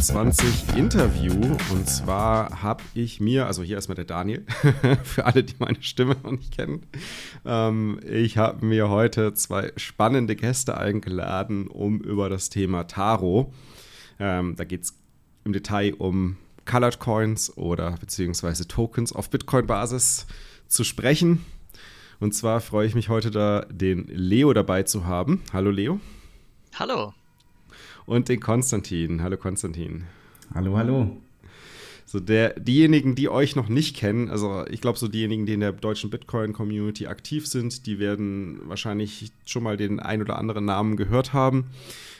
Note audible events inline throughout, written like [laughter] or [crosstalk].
2021 Interview. Und zwar habe ich mir, also hier erstmal der Daniel, [laughs] für alle, die meine Stimme noch nicht kennen. Ähm, ich habe mir heute zwei spannende Gäste eingeladen, um über das Thema Tarot. Ähm, da geht es im Detail um Colored Coins oder beziehungsweise Tokens auf Bitcoin-Basis zu sprechen. Und zwar freue ich mich heute da, den Leo dabei zu haben. Hallo Leo. Hallo. Und den Konstantin. Hallo Konstantin. Hallo, hallo. So der, diejenigen, die euch noch nicht kennen, also ich glaube, so diejenigen, die in der deutschen Bitcoin-Community aktiv sind, die werden wahrscheinlich schon mal den ein oder anderen Namen gehört haben.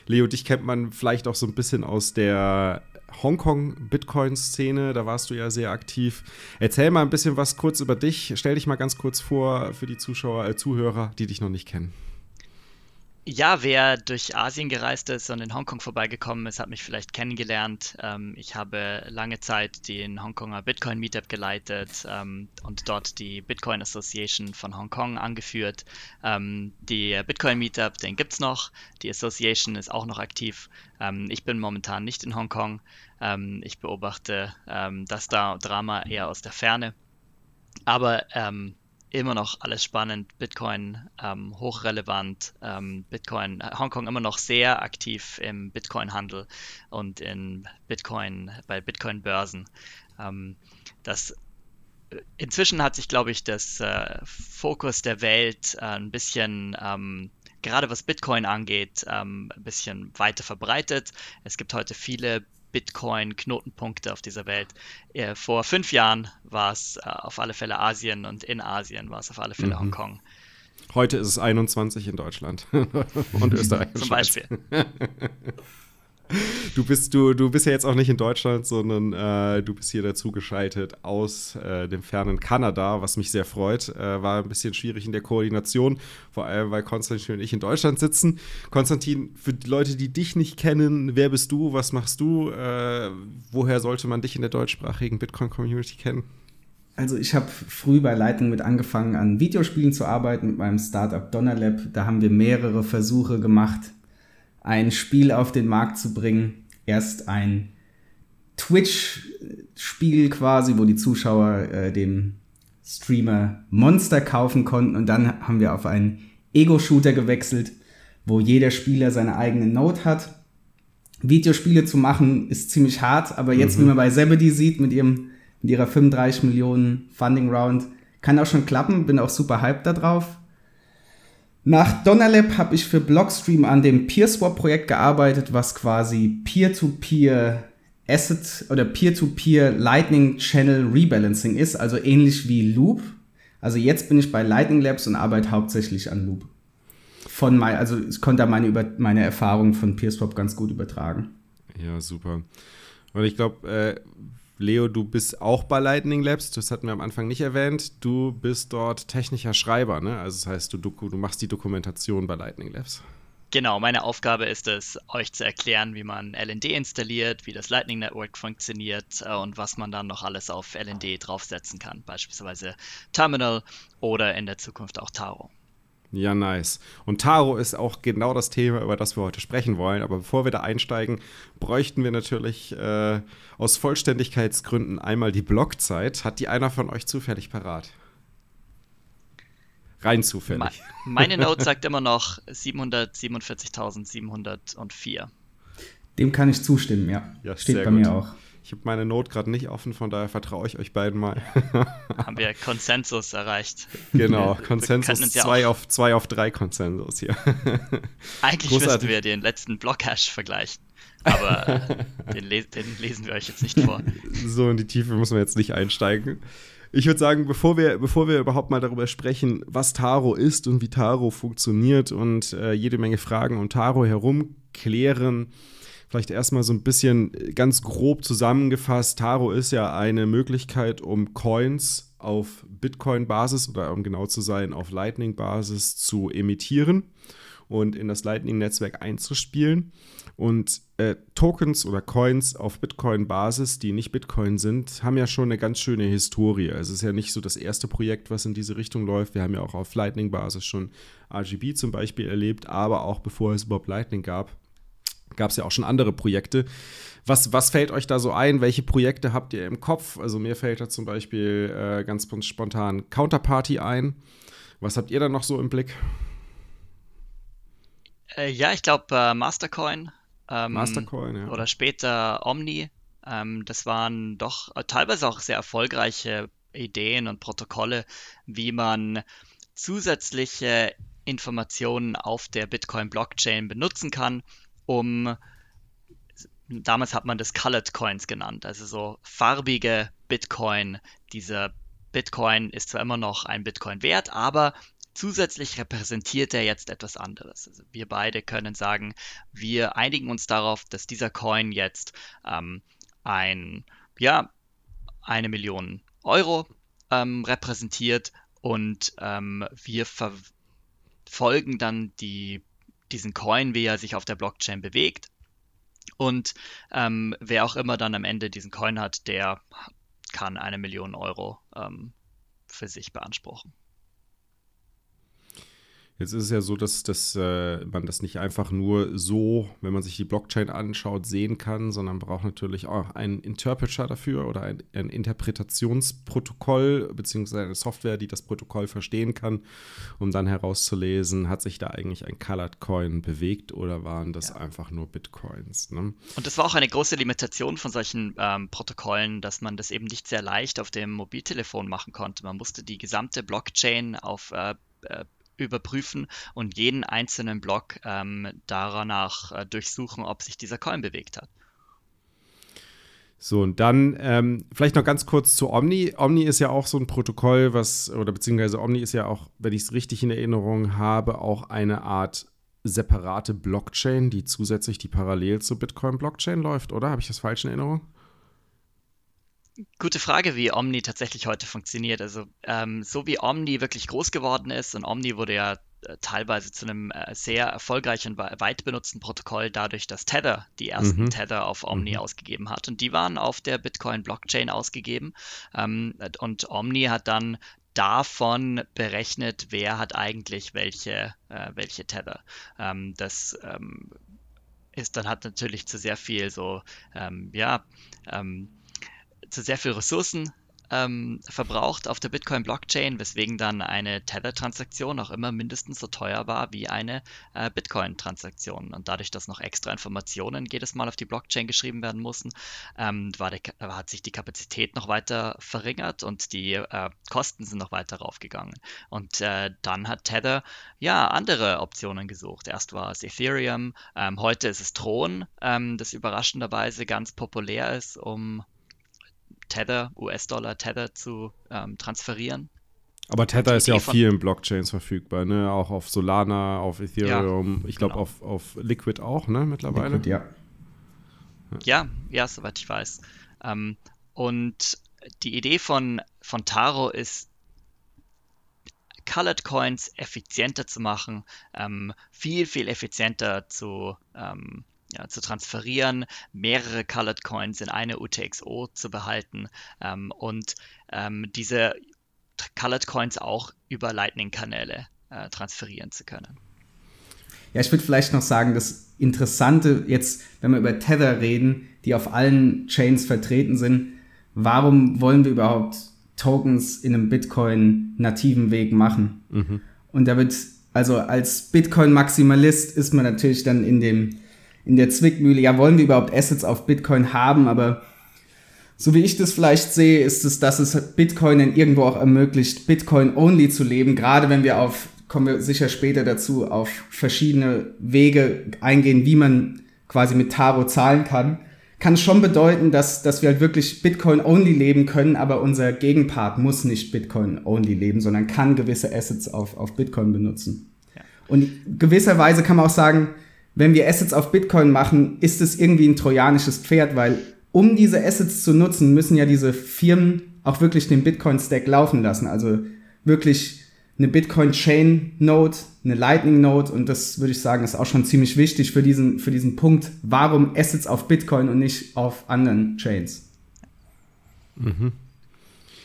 Leo, dich kennt man vielleicht auch so ein bisschen aus der Hongkong-Bitcoin-Szene, da warst du ja sehr aktiv. Erzähl mal ein bisschen was kurz über dich. Stell dich mal ganz kurz vor für die Zuschauer, äh, Zuhörer, die dich noch nicht kennen. Ja, wer durch Asien gereist ist und in Hongkong vorbeigekommen ist, hat mich vielleicht kennengelernt. Ähm, ich habe lange Zeit den Hongkonger Bitcoin Meetup geleitet ähm, und dort die Bitcoin Association von Hongkong angeführt. Ähm, die Bitcoin Meetup, den gibt es noch. Die Association ist auch noch aktiv. Ähm, ich bin momentan nicht in Hongkong. Ähm, ich beobachte ähm, das da Drama eher aus der Ferne. Aber immer noch alles spannend, Bitcoin ähm, hochrelevant, ähm, Bitcoin, äh, Hongkong immer noch sehr aktiv im Bitcoin-Handel und in Bitcoin, bei Bitcoin-Börsen. Ähm, das äh, inzwischen hat sich, glaube ich, das äh, Fokus der Welt äh, ein bisschen ähm, gerade was Bitcoin angeht, ähm, ein bisschen weiter verbreitet. Es gibt heute viele Bitcoin-Knotenpunkte auf dieser Welt. Äh, vor fünf Jahren war es äh, auf alle Fälle Asien und in Asien war es auf alle Fälle mhm. Hongkong. Heute ist es 21 in Deutschland [laughs] und Österreich. Zum Beispiel. [laughs] Du bist, du, du bist ja jetzt auch nicht in Deutschland, sondern äh, du bist hier dazugeschaltet aus äh, dem fernen Kanada, was mich sehr freut. Äh, war ein bisschen schwierig in der Koordination, vor allem weil Konstantin und ich in Deutschland sitzen. Konstantin, für die Leute, die dich nicht kennen, wer bist du, was machst du? Äh, woher sollte man dich in der deutschsprachigen Bitcoin-Community kennen? Also ich habe früh bei Lightning mit angefangen, an Videospielen zu arbeiten mit meinem Startup Donnerlab. Da haben wir mehrere Versuche gemacht, ein Spiel auf den Markt zu bringen. Erst ein Twitch-Spiel quasi, wo die Zuschauer äh, dem Streamer Monster kaufen konnten und dann haben wir auf einen Ego-Shooter gewechselt, wo jeder Spieler seine eigene Note hat. Videospiele zu machen ist ziemlich hart, aber jetzt, mhm. wie man bei Zebedee sieht, mit, ihrem, mit ihrer 35 Millionen Funding Round, kann auch schon klappen, bin auch super hyped da drauf. Nach Donnerlab habe ich für Blockstream an dem PeerSwap-Projekt gearbeitet, was quasi Peer-to-Peer Asset oder Peer-to-Peer Lightning Channel Rebalancing ist, also ähnlich wie Loop. Also jetzt bin ich bei Lightning Labs und arbeite hauptsächlich an Loop. Von mein, also ich konnte da meine, über, meine Erfahrungen von PeerSwap ganz gut übertragen. Ja, super. Und ich glaube, äh, Leo, du bist auch bei Lightning Labs, das hatten wir am Anfang nicht erwähnt. Du bist dort technischer Schreiber, ne? Also das heißt, du, du machst die Dokumentation bei Lightning Labs. Genau, meine Aufgabe ist es, euch zu erklären, wie man LND installiert, wie das Lightning Network funktioniert äh, und was man dann noch alles auf LND draufsetzen kann, beispielsweise Terminal oder in der Zukunft auch Taro. Ja, nice. Und Taro ist auch genau das Thema, über das wir heute sprechen wollen. Aber bevor wir da einsteigen, bräuchten wir natürlich äh, aus Vollständigkeitsgründen einmal die Blockzeit. Hat die einer von euch zufällig parat? Rein zufällig. Meine Note sagt immer noch 747.704. Dem kann ich zustimmen, ja. ja Steht bei gut. mir auch. Ich habe meine Note gerade nicht offen, von daher vertraue ich euch beiden mal. [laughs] Haben wir Konsensus erreicht. Genau, Konsensus 2 ja auf 2 auf 3 Konsensus hier. [laughs] Eigentlich müssten wir den letzten Blockhash vergleichen. Aber [laughs] den, les den, lesen wir euch jetzt nicht vor. So in die Tiefe müssen wir jetzt nicht einsteigen. Ich würde sagen, bevor wir, bevor wir überhaupt mal darüber sprechen, was Taro ist und wie Taro funktioniert und äh, jede Menge Fragen um Taro herum klären, Vielleicht erstmal so ein bisschen ganz grob zusammengefasst. Taro ist ja eine Möglichkeit, um Coins auf Bitcoin-Basis oder um genau zu sein, auf Lightning-Basis zu emittieren und in das Lightning-Netzwerk einzuspielen. Und äh, Tokens oder Coins auf Bitcoin-Basis, die nicht Bitcoin sind, haben ja schon eine ganz schöne Historie. Es ist ja nicht so das erste Projekt, was in diese Richtung läuft. Wir haben ja auch auf Lightning-Basis schon RGB zum Beispiel erlebt, aber auch bevor es überhaupt Lightning gab, Gab es ja auch schon andere Projekte. Was, was fällt euch da so ein? Welche Projekte habt ihr im Kopf? Also mir fällt da zum Beispiel äh, ganz spontan Counterparty ein. Was habt ihr da noch so im Blick? Äh, ja, ich glaube äh, Mastercoin. Ähm, Mastercoin, ja. Oder später Omni. Ähm, das waren doch äh, teilweise auch sehr erfolgreiche Ideen und Protokolle, wie man zusätzliche Informationen auf der Bitcoin-Blockchain benutzen kann, um damals hat man das Colored Coins genannt, also so farbige Bitcoin. Dieser Bitcoin ist zwar immer noch ein Bitcoin wert, aber zusätzlich repräsentiert er jetzt etwas anderes. Also wir beide können sagen, wir einigen uns darauf, dass dieser Coin jetzt ähm, ein, ja, eine Million Euro ähm, repräsentiert und ähm, wir verfolgen dann die, diesen Coin, wie er sich auf der Blockchain bewegt. Und ähm, wer auch immer dann am Ende diesen Coin hat, der kann eine Million Euro ähm, für sich beanspruchen. Jetzt ist es ja so, dass, dass äh, man das nicht einfach nur so, wenn man sich die Blockchain anschaut, sehen kann, sondern braucht natürlich auch einen Interpreter dafür oder ein, ein Interpretationsprotokoll beziehungsweise eine Software, die das Protokoll verstehen kann, um dann herauszulesen, hat sich da eigentlich ein Colored Coin bewegt oder waren das ja. einfach nur Bitcoins. Ne? Und das war auch eine große Limitation von solchen ähm, Protokollen, dass man das eben nicht sehr leicht auf dem Mobiltelefon machen konnte. Man musste die gesamte Blockchain auf äh, äh überprüfen und jeden einzelnen Block ähm, danach äh, durchsuchen, ob sich dieser Coin bewegt hat. So, und dann ähm, vielleicht noch ganz kurz zu Omni. Omni ist ja auch so ein Protokoll, was, oder beziehungsweise Omni ist ja auch, wenn ich es richtig in Erinnerung habe, auch eine Art separate Blockchain, die zusätzlich die parallel zur Bitcoin-Blockchain läuft, oder? Habe ich das falsch in Erinnerung? Gute Frage, wie Omni tatsächlich heute funktioniert. Also ähm, so wie Omni wirklich groß geworden ist und Omni wurde ja äh, teilweise zu einem äh, sehr erfolgreichen, weit benutzten Protokoll dadurch, dass Tether die ersten mhm. Tether auf Omni mhm. ausgegeben hat. Und die waren auf der Bitcoin-Blockchain ausgegeben. Ähm, und Omni hat dann davon berechnet, wer hat eigentlich welche, äh, welche Tether. Ähm, das ähm, ist dann hat natürlich zu sehr viel so, ähm, ja, ähm, zu sehr viel Ressourcen ähm, verbraucht auf der Bitcoin-Blockchain, weswegen dann eine Tether-Transaktion auch immer mindestens so teuer war wie eine äh, Bitcoin-Transaktion. Und dadurch, dass noch extra Informationen jedes Mal auf die Blockchain geschrieben werden mussten, ähm, war der, hat sich die Kapazität noch weiter verringert und die äh, Kosten sind noch weiter raufgegangen. Und äh, dann hat Tether ja andere Optionen gesucht. Erst war es Ethereum, ähm, heute ist es Tron, ähm, das überraschenderweise ganz populär ist, um Tether, US-Dollar Tether zu ähm, transferieren. Aber Tether ist ja auf vielen Blockchains verfügbar, ne? Auch auf Solana, auf Ethereum, ja, ich glaube genau. auf, auf Liquid auch, ne, mittlerweile. Liquid, ja. ja. Ja, soweit ich weiß. Ähm, und die Idee von, von Taro ist, Colored Coins effizienter zu machen, ähm, viel, viel effizienter zu, ähm, ja, zu transferieren, mehrere Colored Coins in eine UTXO zu behalten ähm, und ähm, diese Colored Coins auch über Lightning-Kanäle äh, transferieren zu können. Ja, ich würde vielleicht noch sagen, das Interessante jetzt, wenn wir über Tether reden, die auf allen Chains vertreten sind, warum wollen wir überhaupt Tokens in einem Bitcoin-nativen Weg machen? Mhm. Und da wird, also als Bitcoin-Maximalist ist man natürlich dann in dem in der Zwickmühle, ja, wollen wir überhaupt Assets auf Bitcoin haben, aber so wie ich das vielleicht sehe, ist es, dass es Bitcoin dann irgendwo auch ermöglicht, Bitcoin-only zu leben, gerade wenn wir auf, kommen wir sicher später dazu, auf verschiedene Wege eingehen, wie man quasi mit Taro zahlen kann, kann schon bedeuten, dass, dass wir halt wirklich Bitcoin-only leben können, aber unser Gegenpart muss nicht Bitcoin-only leben, sondern kann gewisse Assets auf, auf Bitcoin benutzen. Ja. Und gewisserweise kann man auch sagen, wenn wir Assets auf Bitcoin machen, ist es irgendwie ein trojanisches Pferd, weil um diese Assets zu nutzen, müssen ja diese Firmen auch wirklich den Bitcoin-Stack laufen lassen. Also wirklich eine Bitcoin-Chain-Node, eine Lightning-Node und das würde ich sagen, ist auch schon ziemlich wichtig für diesen, für diesen Punkt, warum Assets auf Bitcoin und nicht auf anderen Chains. Mhm.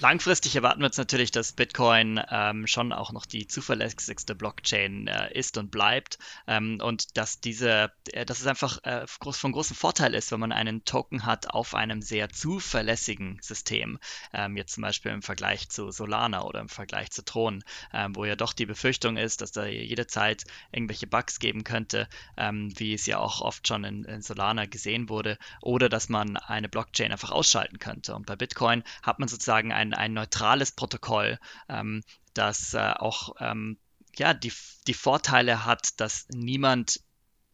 Langfristig erwarten wir uns natürlich, dass Bitcoin ähm, schon auch noch die zuverlässigste Blockchain äh, ist und bleibt ähm, und dass diese, äh, dass es einfach äh, groß, von großem Vorteil ist, wenn man einen Token hat auf einem sehr zuverlässigen System, ähm, jetzt zum Beispiel im Vergleich zu Solana oder im Vergleich zu Tron, ähm, wo ja doch die Befürchtung ist, dass da jederzeit irgendwelche Bugs geben könnte, ähm, wie es ja auch oft schon in, in Solana gesehen wurde, oder dass man eine Blockchain einfach ausschalten könnte. Und bei Bitcoin hat man sozusagen ein ein, ein neutrales Protokoll, ähm, das äh, auch ähm, ja, die, die Vorteile hat, dass niemand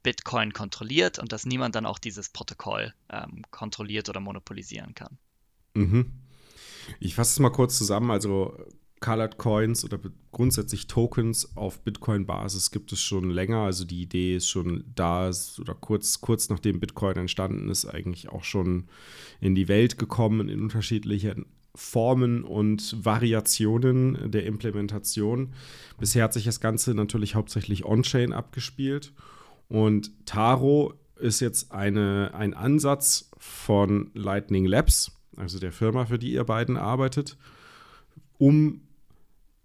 Bitcoin kontrolliert und dass niemand dann auch dieses Protokoll ähm, kontrolliert oder monopolisieren kann. Mhm. Ich fasse es mal kurz zusammen. Also Colored Coins oder grundsätzlich Tokens auf Bitcoin-Basis gibt es schon länger. Also die Idee ist schon da oder kurz, kurz nachdem Bitcoin entstanden ist, eigentlich auch schon in die Welt gekommen in unterschiedlichen Formen und Variationen der Implementation. Bisher hat sich das Ganze natürlich hauptsächlich on-chain abgespielt und Taro ist jetzt eine, ein Ansatz von Lightning Labs, also der Firma, für die ihr beiden arbeitet, um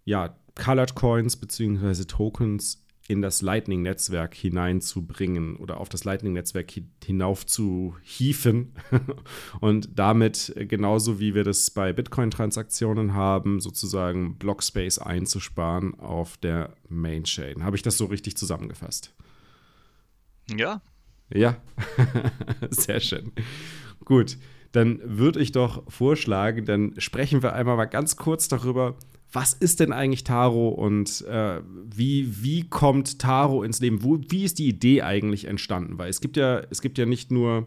ja, Colored Coins bzw. Tokens in das Lightning-Netzwerk hineinzubringen oder auf das Lightning-Netzwerk hinauf zu hieven [laughs] und damit äh, genauso wie wir das bei Bitcoin-Transaktionen haben, sozusagen Blockspace einzusparen auf der Main-Chain. Habe ich das so richtig zusammengefasst? Ja. Ja, [laughs] sehr schön. Gut, dann würde ich doch vorschlagen, dann sprechen wir einmal mal ganz kurz darüber, was ist denn eigentlich Taro und äh, wie, wie kommt Taro ins Leben? Wo, wie ist die Idee eigentlich entstanden? Weil es gibt ja, es gibt ja nicht nur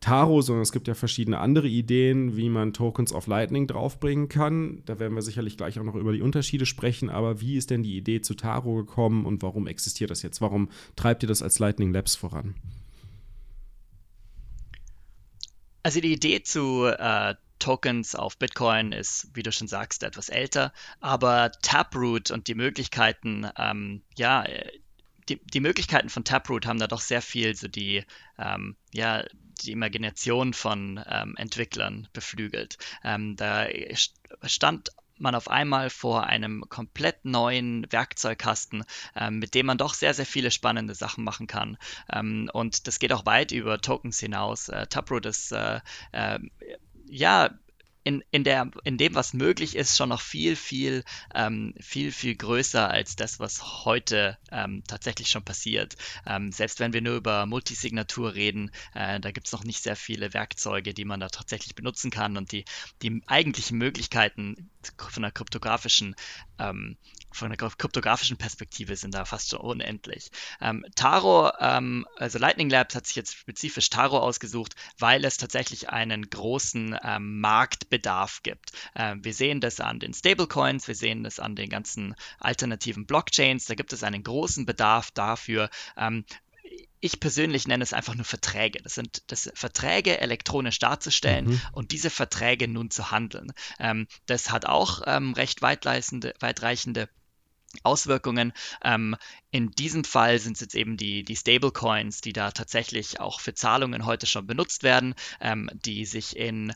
Taro, sondern es gibt ja verschiedene andere Ideen, wie man Tokens auf Lightning draufbringen kann. Da werden wir sicherlich gleich auch noch über die Unterschiede sprechen. Aber wie ist denn die Idee zu Taro gekommen und warum existiert das jetzt? Warum treibt ihr das als Lightning Labs voran? Also die Idee zu äh, Tokens auf Bitcoin ist, wie du schon sagst, etwas älter, aber Taproot und die Möglichkeiten, ähm, ja, die, die Möglichkeiten von Taproot haben da doch sehr viel so die, ähm, ja, die Imagination von ähm, Entwicklern beflügelt. Ähm, da stand man auf einmal vor einem komplett neuen Werkzeugkasten, ähm, mit dem man doch sehr, sehr viele spannende Sachen machen kann. Ähm, und das geht auch weit über Tokens hinaus. Äh, Taproot ist äh, äh, ja, in, in, der, in dem, was möglich ist, schon noch viel, viel, ähm, viel, viel größer als das, was heute ähm, tatsächlich schon passiert. Ähm, selbst wenn wir nur über Multisignatur reden, äh, da gibt es noch nicht sehr viele Werkzeuge, die man da tatsächlich benutzen kann und die, die eigentlichen Möglichkeiten von einer kryptografischen ähm, von der kryptografischen Perspektive sind da fast schon unendlich. Ähm, Taro, ähm, also Lightning Labs hat sich jetzt spezifisch Taro ausgesucht, weil es tatsächlich einen großen ähm, Marktbedarf gibt. Ähm, wir sehen das an den Stablecoins, wir sehen das an den ganzen alternativen Blockchains. Da gibt es einen großen Bedarf dafür, ähm, ich persönlich nenne es einfach nur Verträge. Das sind das Verträge elektronisch darzustellen mhm. und diese Verträge nun zu handeln. Ähm, das hat auch ähm, recht weitreichende Auswirkungen. Ähm, in diesem Fall sind es jetzt eben die, die Stablecoins, die da tatsächlich auch für Zahlungen heute schon benutzt werden, ähm, die sich in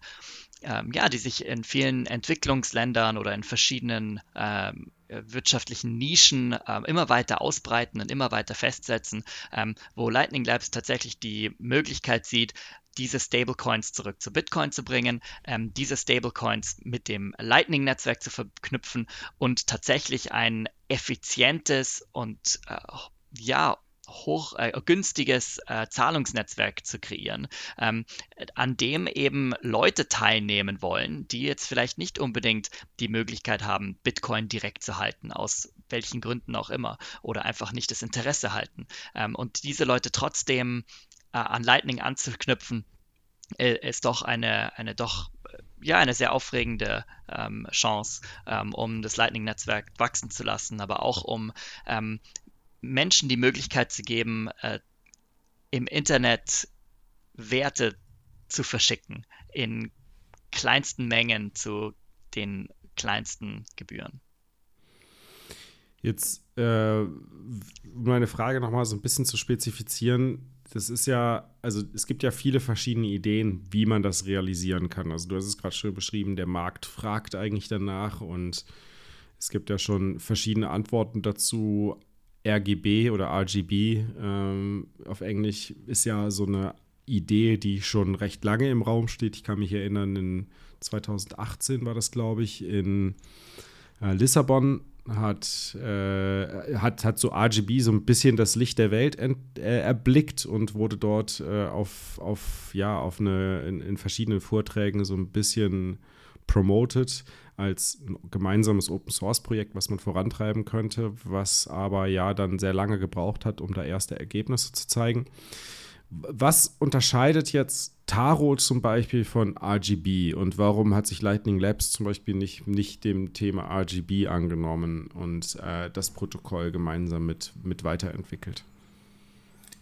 ähm, ja, die sich in vielen Entwicklungsländern oder in verschiedenen ähm, wirtschaftlichen Nischen äh, immer weiter ausbreiten und immer weiter festsetzen, ähm, wo Lightning Labs tatsächlich die Möglichkeit sieht, diese Stablecoins zurück zu Bitcoin zu bringen, ähm, diese Stablecoins mit dem Lightning-Netzwerk zu verknüpfen und tatsächlich ein effizientes und äh, ja hoch äh, günstiges äh, Zahlungsnetzwerk zu kreieren, ähm, an dem eben Leute teilnehmen wollen, die jetzt vielleicht nicht unbedingt die Möglichkeit haben, Bitcoin direkt zu halten, aus welchen Gründen auch immer, oder einfach nicht das Interesse halten. Ähm, und diese Leute trotzdem äh, an Lightning anzuknüpfen, äh, ist doch eine, eine doch äh, ja, eine sehr aufregende ähm, Chance, ähm, um das Lightning-Netzwerk wachsen zu lassen, aber auch um ähm, Menschen die Möglichkeit zu geben, äh, im Internet Werte zu verschicken in kleinsten Mengen zu den kleinsten Gebühren. Jetzt, äh, um meine Frage nochmal so ein bisschen zu spezifizieren, das ist ja, also es gibt ja viele verschiedene Ideen, wie man das realisieren kann. Also du hast es gerade schön beschrieben, der Markt fragt eigentlich danach und es gibt ja schon verschiedene Antworten dazu. RGB oder RGB ähm, auf Englisch ist ja so eine Idee, die schon recht lange im Raum steht. Ich kann mich erinnern, in 2018 war das, glaube ich, in äh, Lissabon hat, äh, hat, hat so RGB so ein bisschen das Licht der Welt ent, äh, erblickt und wurde dort äh, auf, auf, ja, auf eine, in, in, verschiedenen Vorträgen so ein bisschen promoted als ein gemeinsames Open Source Projekt, was man vorantreiben könnte, was aber ja dann sehr lange gebraucht hat, um da erste Ergebnisse zu zeigen. Was unterscheidet jetzt Taro zum Beispiel von RGB und warum hat sich Lightning Labs zum Beispiel nicht, nicht dem Thema RGB angenommen und äh, das Protokoll gemeinsam mit, mit weiterentwickelt?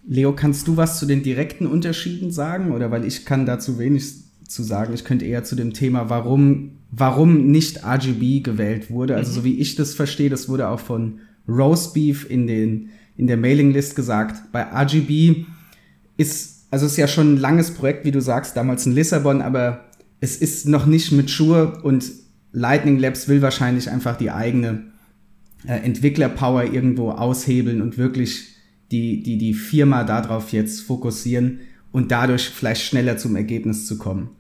Leo, kannst du was zu den direkten Unterschieden sagen? Oder weil ich kann dazu wenig zu sagen. Ich könnte eher zu dem Thema, warum, warum nicht RGB gewählt wurde. Also mhm. so wie ich das verstehe, das wurde auch von Roastbeef in, den, in der Mailinglist gesagt. Bei RGB ist, also es ist ja schon ein langes Projekt, wie du sagst, damals in Lissabon, aber es ist noch nicht mature und Lightning Labs will wahrscheinlich einfach die eigene äh, Entwicklerpower irgendwo aushebeln und wirklich die, die, die Firma darauf jetzt fokussieren und dadurch vielleicht schneller zum Ergebnis zu kommen.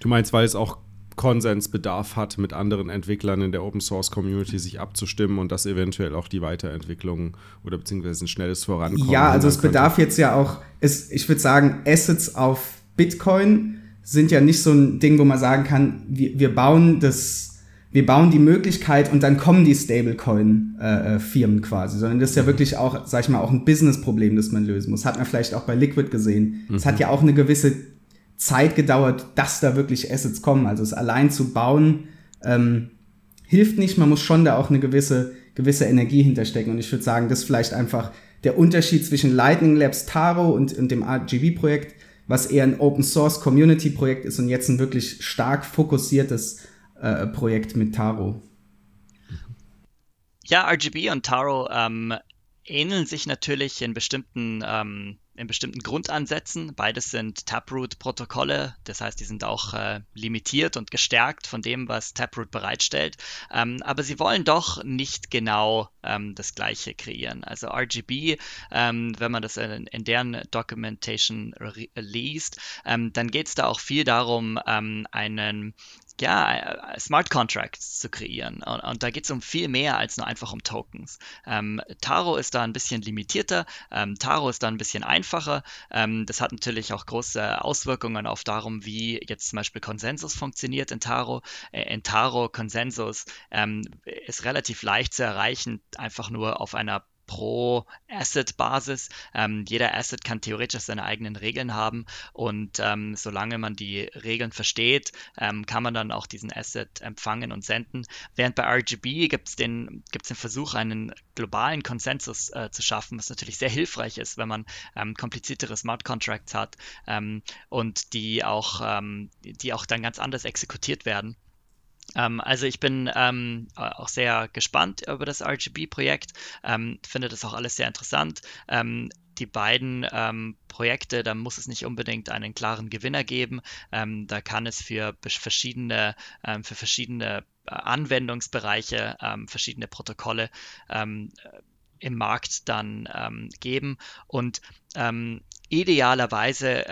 Du meinst, weil es auch Konsensbedarf hat, mit anderen Entwicklern in der Open Source Community sich abzustimmen und das eventuell auch die Weiterentwicklung oder beziehungsweise ein schnelles Vorankommen. Ja, also es bedarf jetzt ja auch, es, ich würde sagen, Assets auf Bitcoin sind ja nicht so ein Ding, wo man sagen kann, wir, wir bauen das, wir bauen die Möglichkeit und dann kommen die Stablecoin-Firmen äh, quasi, sondern das ist ja mhm. wirklich auch, sag ich mal, auch ein Business-Problem, das man lösen muss. Hat man vielleicht auch bei Liquid gesehen. Es mhm. hat ja auch eine gewisse Zeit gedauert, dass da wirklich Assets kommen. Also es allein zu bauen ähm, hilft nicht. Man muss schon da auch eine gewisse, gewisse Energie hinterstecken. Und ich würde sagen, das ist vielleicht einfach der Unterschied zwischen Lightning Labs Taro und, und dem RGB-Projekt, was eher ein Open Source Community Projekt ist und jetzt ein wirklich stark fokussiertes äh, Projekt mit Taro. Ja, RGB und Taro ähm, ähneln sich natürlich in bestimmten ähm, in bestimmten Grundansätzen. Beides sind Taproot-Protokolle, das heißt, die sind auch äh, limitiert und gestärkt von dem, was Taproot bereitstellt. Ähm, aber sie wollen doch nicht genau ähm, das Gleiche kreieren. Also RGB, ähm, wenn man das in, in deren Documentation liest, ähm, dann geht es da auch viel darum, ähm, einen ja, äh, Smart Contracts zu kreieren. Und, und da geht es um viel mehr als nur einfach um Tokens. Ähm, Taro ist da ein bisschen limitierter, ähm, Taro ist da ein bisschen einfacher. Ähm, das hat natürlich auch große Auswirkungen auf darum, wie jetzt zum Beispiel Konsensus funktioniert in Taro. Äh, in Taro Konsensus ähm, ist relativ leicht zu erreichen, einfach nur auf einer pro Asset-Basis. Ähm, jeder Asset kann theoretisch seine eigenen Regeln haben und ähm, solange man die Regeln versteht, ähm, kann man dann auch diesen Asset empfangen und senden. Während bei RGB gibt es den, gibt's den Versuch, einen globalen Konsensus äh, zu schaffen, was natürlich sehr hilfreich ist, wenn man ähm, kompliziertere Smart Contracts hat ähm, und die auch, ähm, die auch dann ganz anders exekutiert werden. Ähm, also ich bin ähm, auch sehr gespannt über das RGB-Projekt, ähm, finde das auch alles sehr interessant. Ähm, die beiden ähm, Projekte, da muss es nicht unbedingt einen klaren Gewinner geben. Ähm, da kann es für verschiedene, für verschiedene äh, Anwendungsbereiche, verschiedene Protokolle im Markt dann geben. Und idealerweise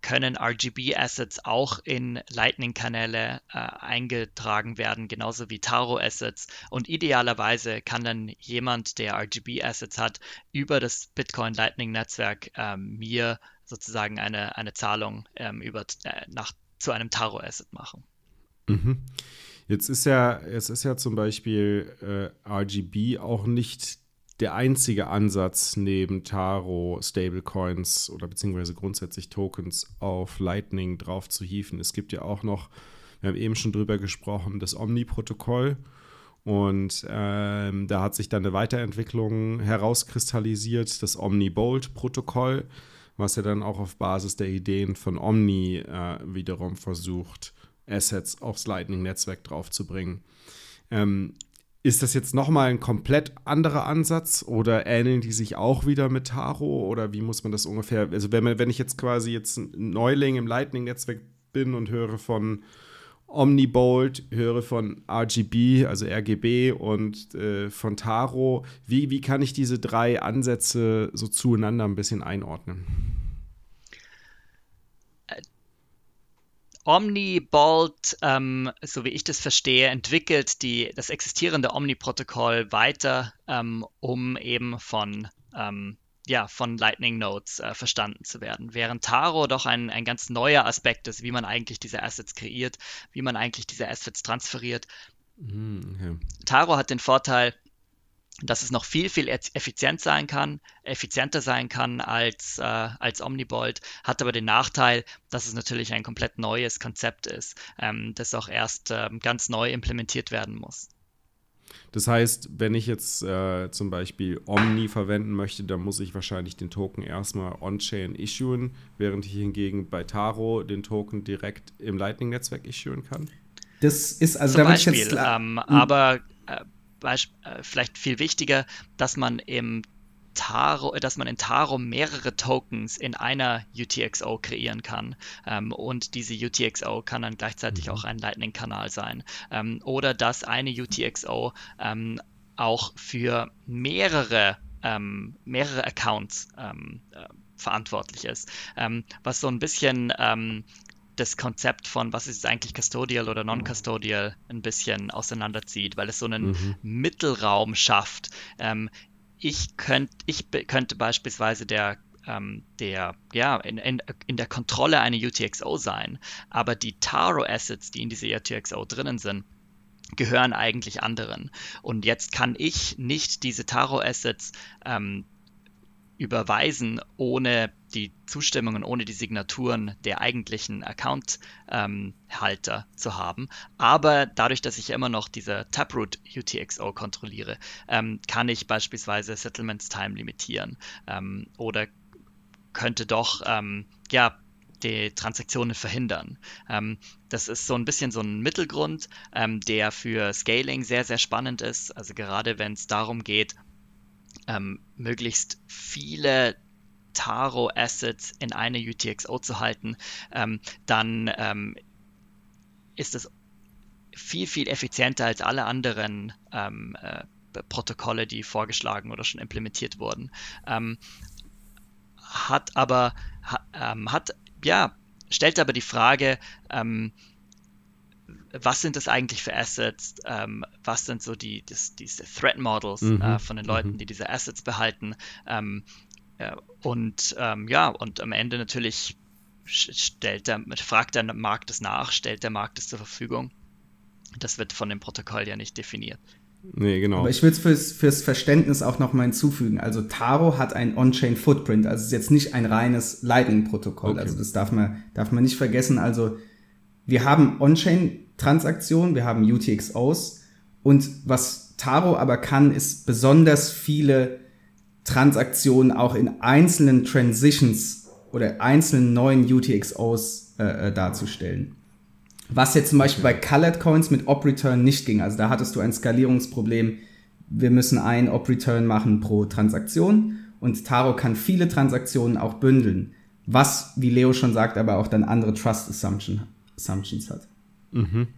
können RGB-Assets auch in Lightning-Kanäle äh, eingetragen werden, genauso wie Taro-Assets. Und idealerweise kann dann jemand, der RGB-Assets hat, über das Bitcoin Lightning-Netzwerk äh, mir sozusagen eine, eine Zahlung ähm, über, äh, nach, zu einem Taro-Asset machen. Mhm. Jetzt ist ja, es ist ja zum Beispiel äh, RGB auch nicht der einzige Ansatz neben Taro, Stablecoins oder beziehungsweise grundsätzlich Tokens auf Lightning drauf zu hieven. Es gibt ja auch noch, wir haben eben schon drüber gesprochen, das Omni-Protokoll. Und ähm, da hat sich dann eine Weiterentwicklung herauskristallisiert, das Omni-Bolt-Protokoll, was ja dann auch auf Basis der Ideen von Omni äh, wiederum versucht, Assets aufs Lightning-Netzwerk draufzubringen. Ähm, ist das jetzt nochmal ein komplett anderer Ansatz oder ähneln die sich auch wieder mit Taro oder wie muss man das ungefähr? Also wenn, wenn ich jetzt quasi jetzt ein Neuling im Lightning-Netzwerk bin und höre von Omnibolt, höre von RGB, also RGB und äh, von Taro, wie, wie kann ich diese drei Ansätze so zueinander ein bisschen einordnen? Omnibolt, ähm, so wie ich das verstehe, entwickelt die, das existierende Omni-Protokoll weiter, ähm, um eben von, ähm, ja, von Lightning Nodes äh, verstanden zu werden. Während Taro doch ein, ein ganz neuer Aspekt ist, wie man eigentlich diese Assets kreiert, wie man eigentlich diese Assets transferiert. Mhm, okay. Taro hat den Vorteil, dass es noch viel, viel effizient sein kann, effizienter sein kann als, äh, als Omnibolt, hat aber den Nachteil, dass es natürlich ein komplett neues Konzept ist, ähm, das auch erst ähm, ganz neu implementiert werden muss. Das heißt, wenn ich jetzt äh, zum Beispiel Omni verwenden möchte, dann muss ich wahrscheinlich den Token erstmal on-chain issuen, während ich hingegen bei Taro den Token direkt im Lightning-Netzwerk issuen kann. Das ist also Zum Beispiel, jetzt, ähm, aber äh, äh, vielleicht viel wichtiger, dass man im Taro, dass man in Taro mehrere Tokens in einer UTXO kreieren kann. Ähm, und diese UTXO kann dann gleichzeitig mhm. auch ein Lightning-Kanal sein. Ähm, oder dass eine UTXO ähm, auch für mehrere, ähm, mehrere Accounts ähm, äh, verantwortlich ist. Ähm, was so ein bisschen das Konzept von, was ist eigentlich custodial oder non-custodial, ein bisschen auseinanderzieht, weil es so einen mhm. Mittelraum schafft. Ähm, ich, könnt, ich könnte beispielsweise der ähm, der, ja, in, in, in, der Kontrolle einer UTXO sein, aber die Taro-Assets, die in dieser UTXO drinnen sind, gehören eigentlich anderen. Und jetzt kann ich nicht diese Taro-Assets ähm, überweisen, ohne die Zustimmungen, ohne die Signaturen der eigentlichen Account-Halter ähm, zu haben. Aber dadurch, dass ich immer noch diese Taproot UTXO kontrolliere, ähm, kann ich beispielsweise Settlements Time limitieren ähm, oder könnte doch ähm, ja, die Transaktionen verhindern. Ähm, das ist so ein bisschen so ein Mittelgrund, ähm, der für Scaling sehr, sehr spannend ist. Also gerade wenn es darum geht, ähm, möglichst viele Taro-Assets in eine UTXO zu halten, ähm, dann ähm, ist es viel, viel effizienter als alle anderen ähm, äh, Protokolle, die vorgeschlagen oder schon implementiert wurden. Ähm, hat aber, ha, ähm, hat, ja, stellt aber die Frage, ähm, was sind das eigentlich für Assets? Ähm, was sind so die, das, diese Threat Models mhm. äh, von den Leuten, mhm. die diese Assets behalten? Ähm, und ähm, ja, und am Ende natürlich stellt der, fragt der Markt es nach, stellt der Markt es zur Verfügung. Das wird von dem Protokoll ja nicht definiert. Nee, genau. Aber ich will es fürs, fürs Verständnis auch nochmal hinzufügen. Also Taro hat ein On-Chain Footprint, also es ist jetzt nicht ein reines Lightning-Protokoll. Okay. Also das darf man, darf man nicht vergessen. Also wir haben On-Chain-Transaktionen, wir haben UTXOs und was Taro aber kann, ist besonders viele Transaktionen auch in einzelnen Transitions oder einzelnen neuen UTXOs äh, äh, darzustellen. Was jetzt zum Beispiel bei Colored Coins mit Op-Return nicht ging. Also da hattest du ein Skalierungsproblem. Wir müssen ein Op-Return machen pro Transaktion und Taro kann viele Transaktionen auch bündeln. Was, wie Leo schon sagt, aber auch dann andere Trust Assumption Assumptions hat. Mhm.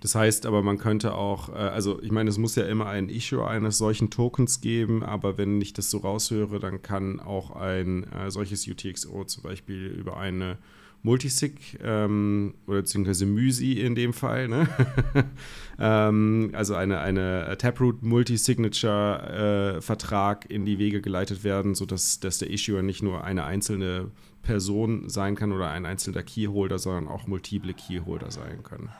Das heißt aber, man könnte auch, äh, also ich meine, es muss ja immer ein Issue eines solchen Tokens geben, aber wenn ich das so raushöre, dann kann auch ein äh, solches UTXO zum Beispiel über eine Multisig ähm, oder beziehungsweise MÜSI in dem Fall, ne? [laughs] ähm, also eine, eine Taproot Multisignature-Vertrag äh, in die Wege geleitet werden, sodass dass der Issuer nicht nur eine einzelne Person sein kann oder ein einzelner Keyholder, sondern auch multiple Keyholder sein können.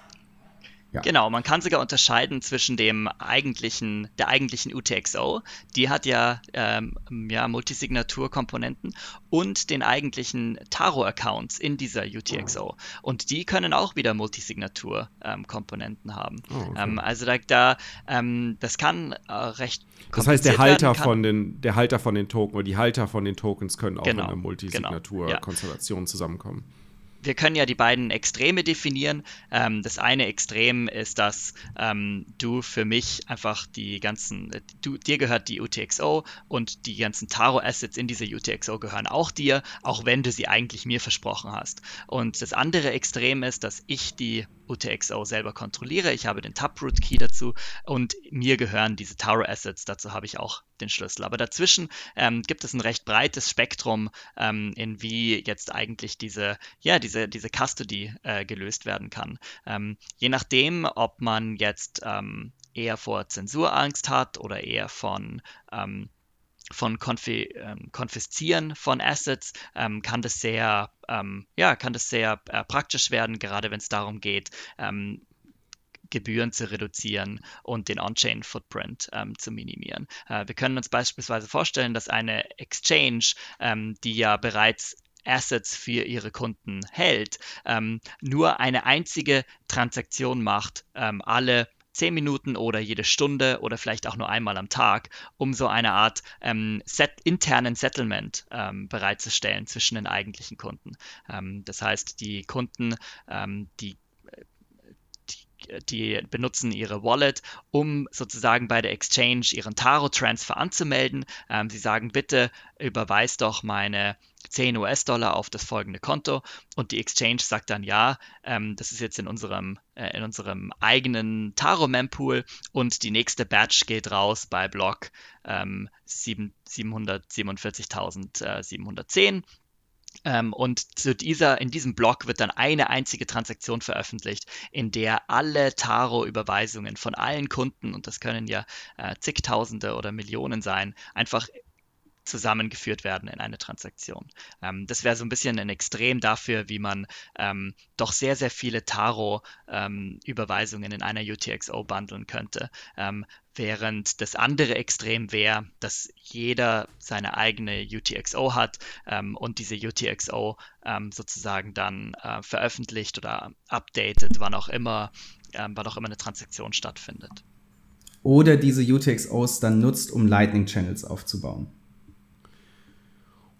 Ja. Genau, man kann sogar unterscheiden zwischen dem eigentlichen, der eigentlichen UTXO, die hat ja, ähm, ja Multisignatur-Komponenten und den eigentlichen Taro-Accounts in dieser UTXO. Und die können auch wieder Multisignatur-Komponenten ähm, haben. Oh, okay. ähm, also da, da ähm, das kann äh, recht Das heißt, der Halter von den, der Halter von den Token oder die Halter von den Tokens können auch genau, in einer Multisignatur-Konstellation genau, ja. zusammenkommen. Wir können ja die beiden Extreme definieren. Ähm, das eine Extrem ist, dass ähm, du für mich einfach die ganzen, du, dir gehört die UTXO und die ganzen Taro-Assets in dieser UTXO gehören auch dir, auch wenn du sie eigentlich mir versprochen hast. Und das andere Extrem ist, dass ich die UTXO selber kontrolliere. Ich habe den Taproot-Key dazu und mir gehören diese Taro-Assets. Dazu habe ich auch den Schlüssel. Aber dazwischen ähm, gibt es ein recht breites Spektrum, ähm, in wie jetzt eigentlich diese, ja, diese, diese Custody äh, gelöst werden kann. Ähm, je nachdem, ob man jetzt ähm, eher vor Zensurangst hat oder eher von ähm, von Konfi ähm, Konfiszieren von Assets ähm, kann das sehr, ähm, ja, kann das sehr äh, praktisch werden, gerade wenn es darum geht, ähm, Gebühren zu reduzieren und den On-Chain-Footprint ähm, zu minimieren. Äh, wir können uns beispielsweise vorstellen, dass eine Exchange, ähm, die ja bereits Assets für ihre Kunden hält, ähm, nur eine einzige Transaktion macht, ähm, alle 10 Minuten oder jede Stunde oder vielleicht auch nur einmal am Tag, um so eine Art ähm, set, internen Settlement ähm, bereitzustellen zwischen den eigentlichen Kunden. Ähm, das heißt, die Kunden, ähm, die die benutzen ihre Wallet, um sozusagen bei der Exchange ihren Taro-Transfer anzumelden. Ähm, sie sagen, bitte überweis doch meine 10 US-Dollar auf das folgende Konto und die Exchange sagt dann ja, ähm, das ist jetzt in unserem, äh, in unserem eigenen Taro-Mempool und die nächste Batch geht raus bei Block ähm, 747.710 ähm, und zu dieser, in diesem Blog wird dann eine einzige Transaktion veröffentlicht, in der alle Taro-Überweisungen von allen Kunden, und das können ja äh, zigtausende oder Millionen sein, einfach zusammengeführt werden in eine Transaktion. Ähm, das wäre so ein bisschen ein Extrem dafür, wie man ähm, doch sehr, sehr viele Taro-Überweisungen ähm, in einer UTXO bundeln könnte. Ähm, während das andere Extrem wäre, dass jeder seine eigene UTXO hat ähm, und diese UTXO ähm, sozusagen dann äh, veröffentlicht oder updatet, wann auch immer, wann auch immer eine Transaktion stattfindet. Oder diese UTXOs dann nutzt, um Lightning Channels aufzubauen.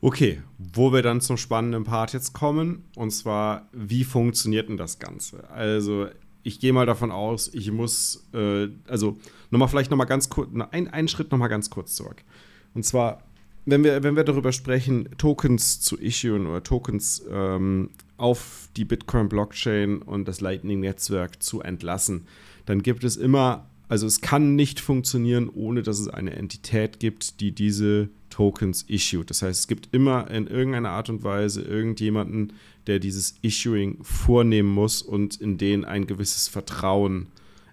Okay, wo wir dann zum spannenden Part jetzt kommen, und zwar, wie funktioniert denn das Ganze? Also, ich gehe mal davon aus, ich muss, äh, also nochmal vielleicht nochmal ganz kurz, ein, einen Schritt nochmal ganz kurz zurück. Und zwar, wenn wir, wenn wir darüber sprechen, Tokens zu issuen oder Tokens ähm, auf die Bitcoin-Blockchain und das Lightning-Netzwerk zu entlassen, dann gibt es immer, also es kann nicht funktionieren, ohne dass es eine Entität gibt, die diese Tokens issued. Das heißt, es gibt immer in irgendeiner Art und Weise irgendjemanden, der dieses Issuing vornehmen muss und in den ein gewisses Vertrauen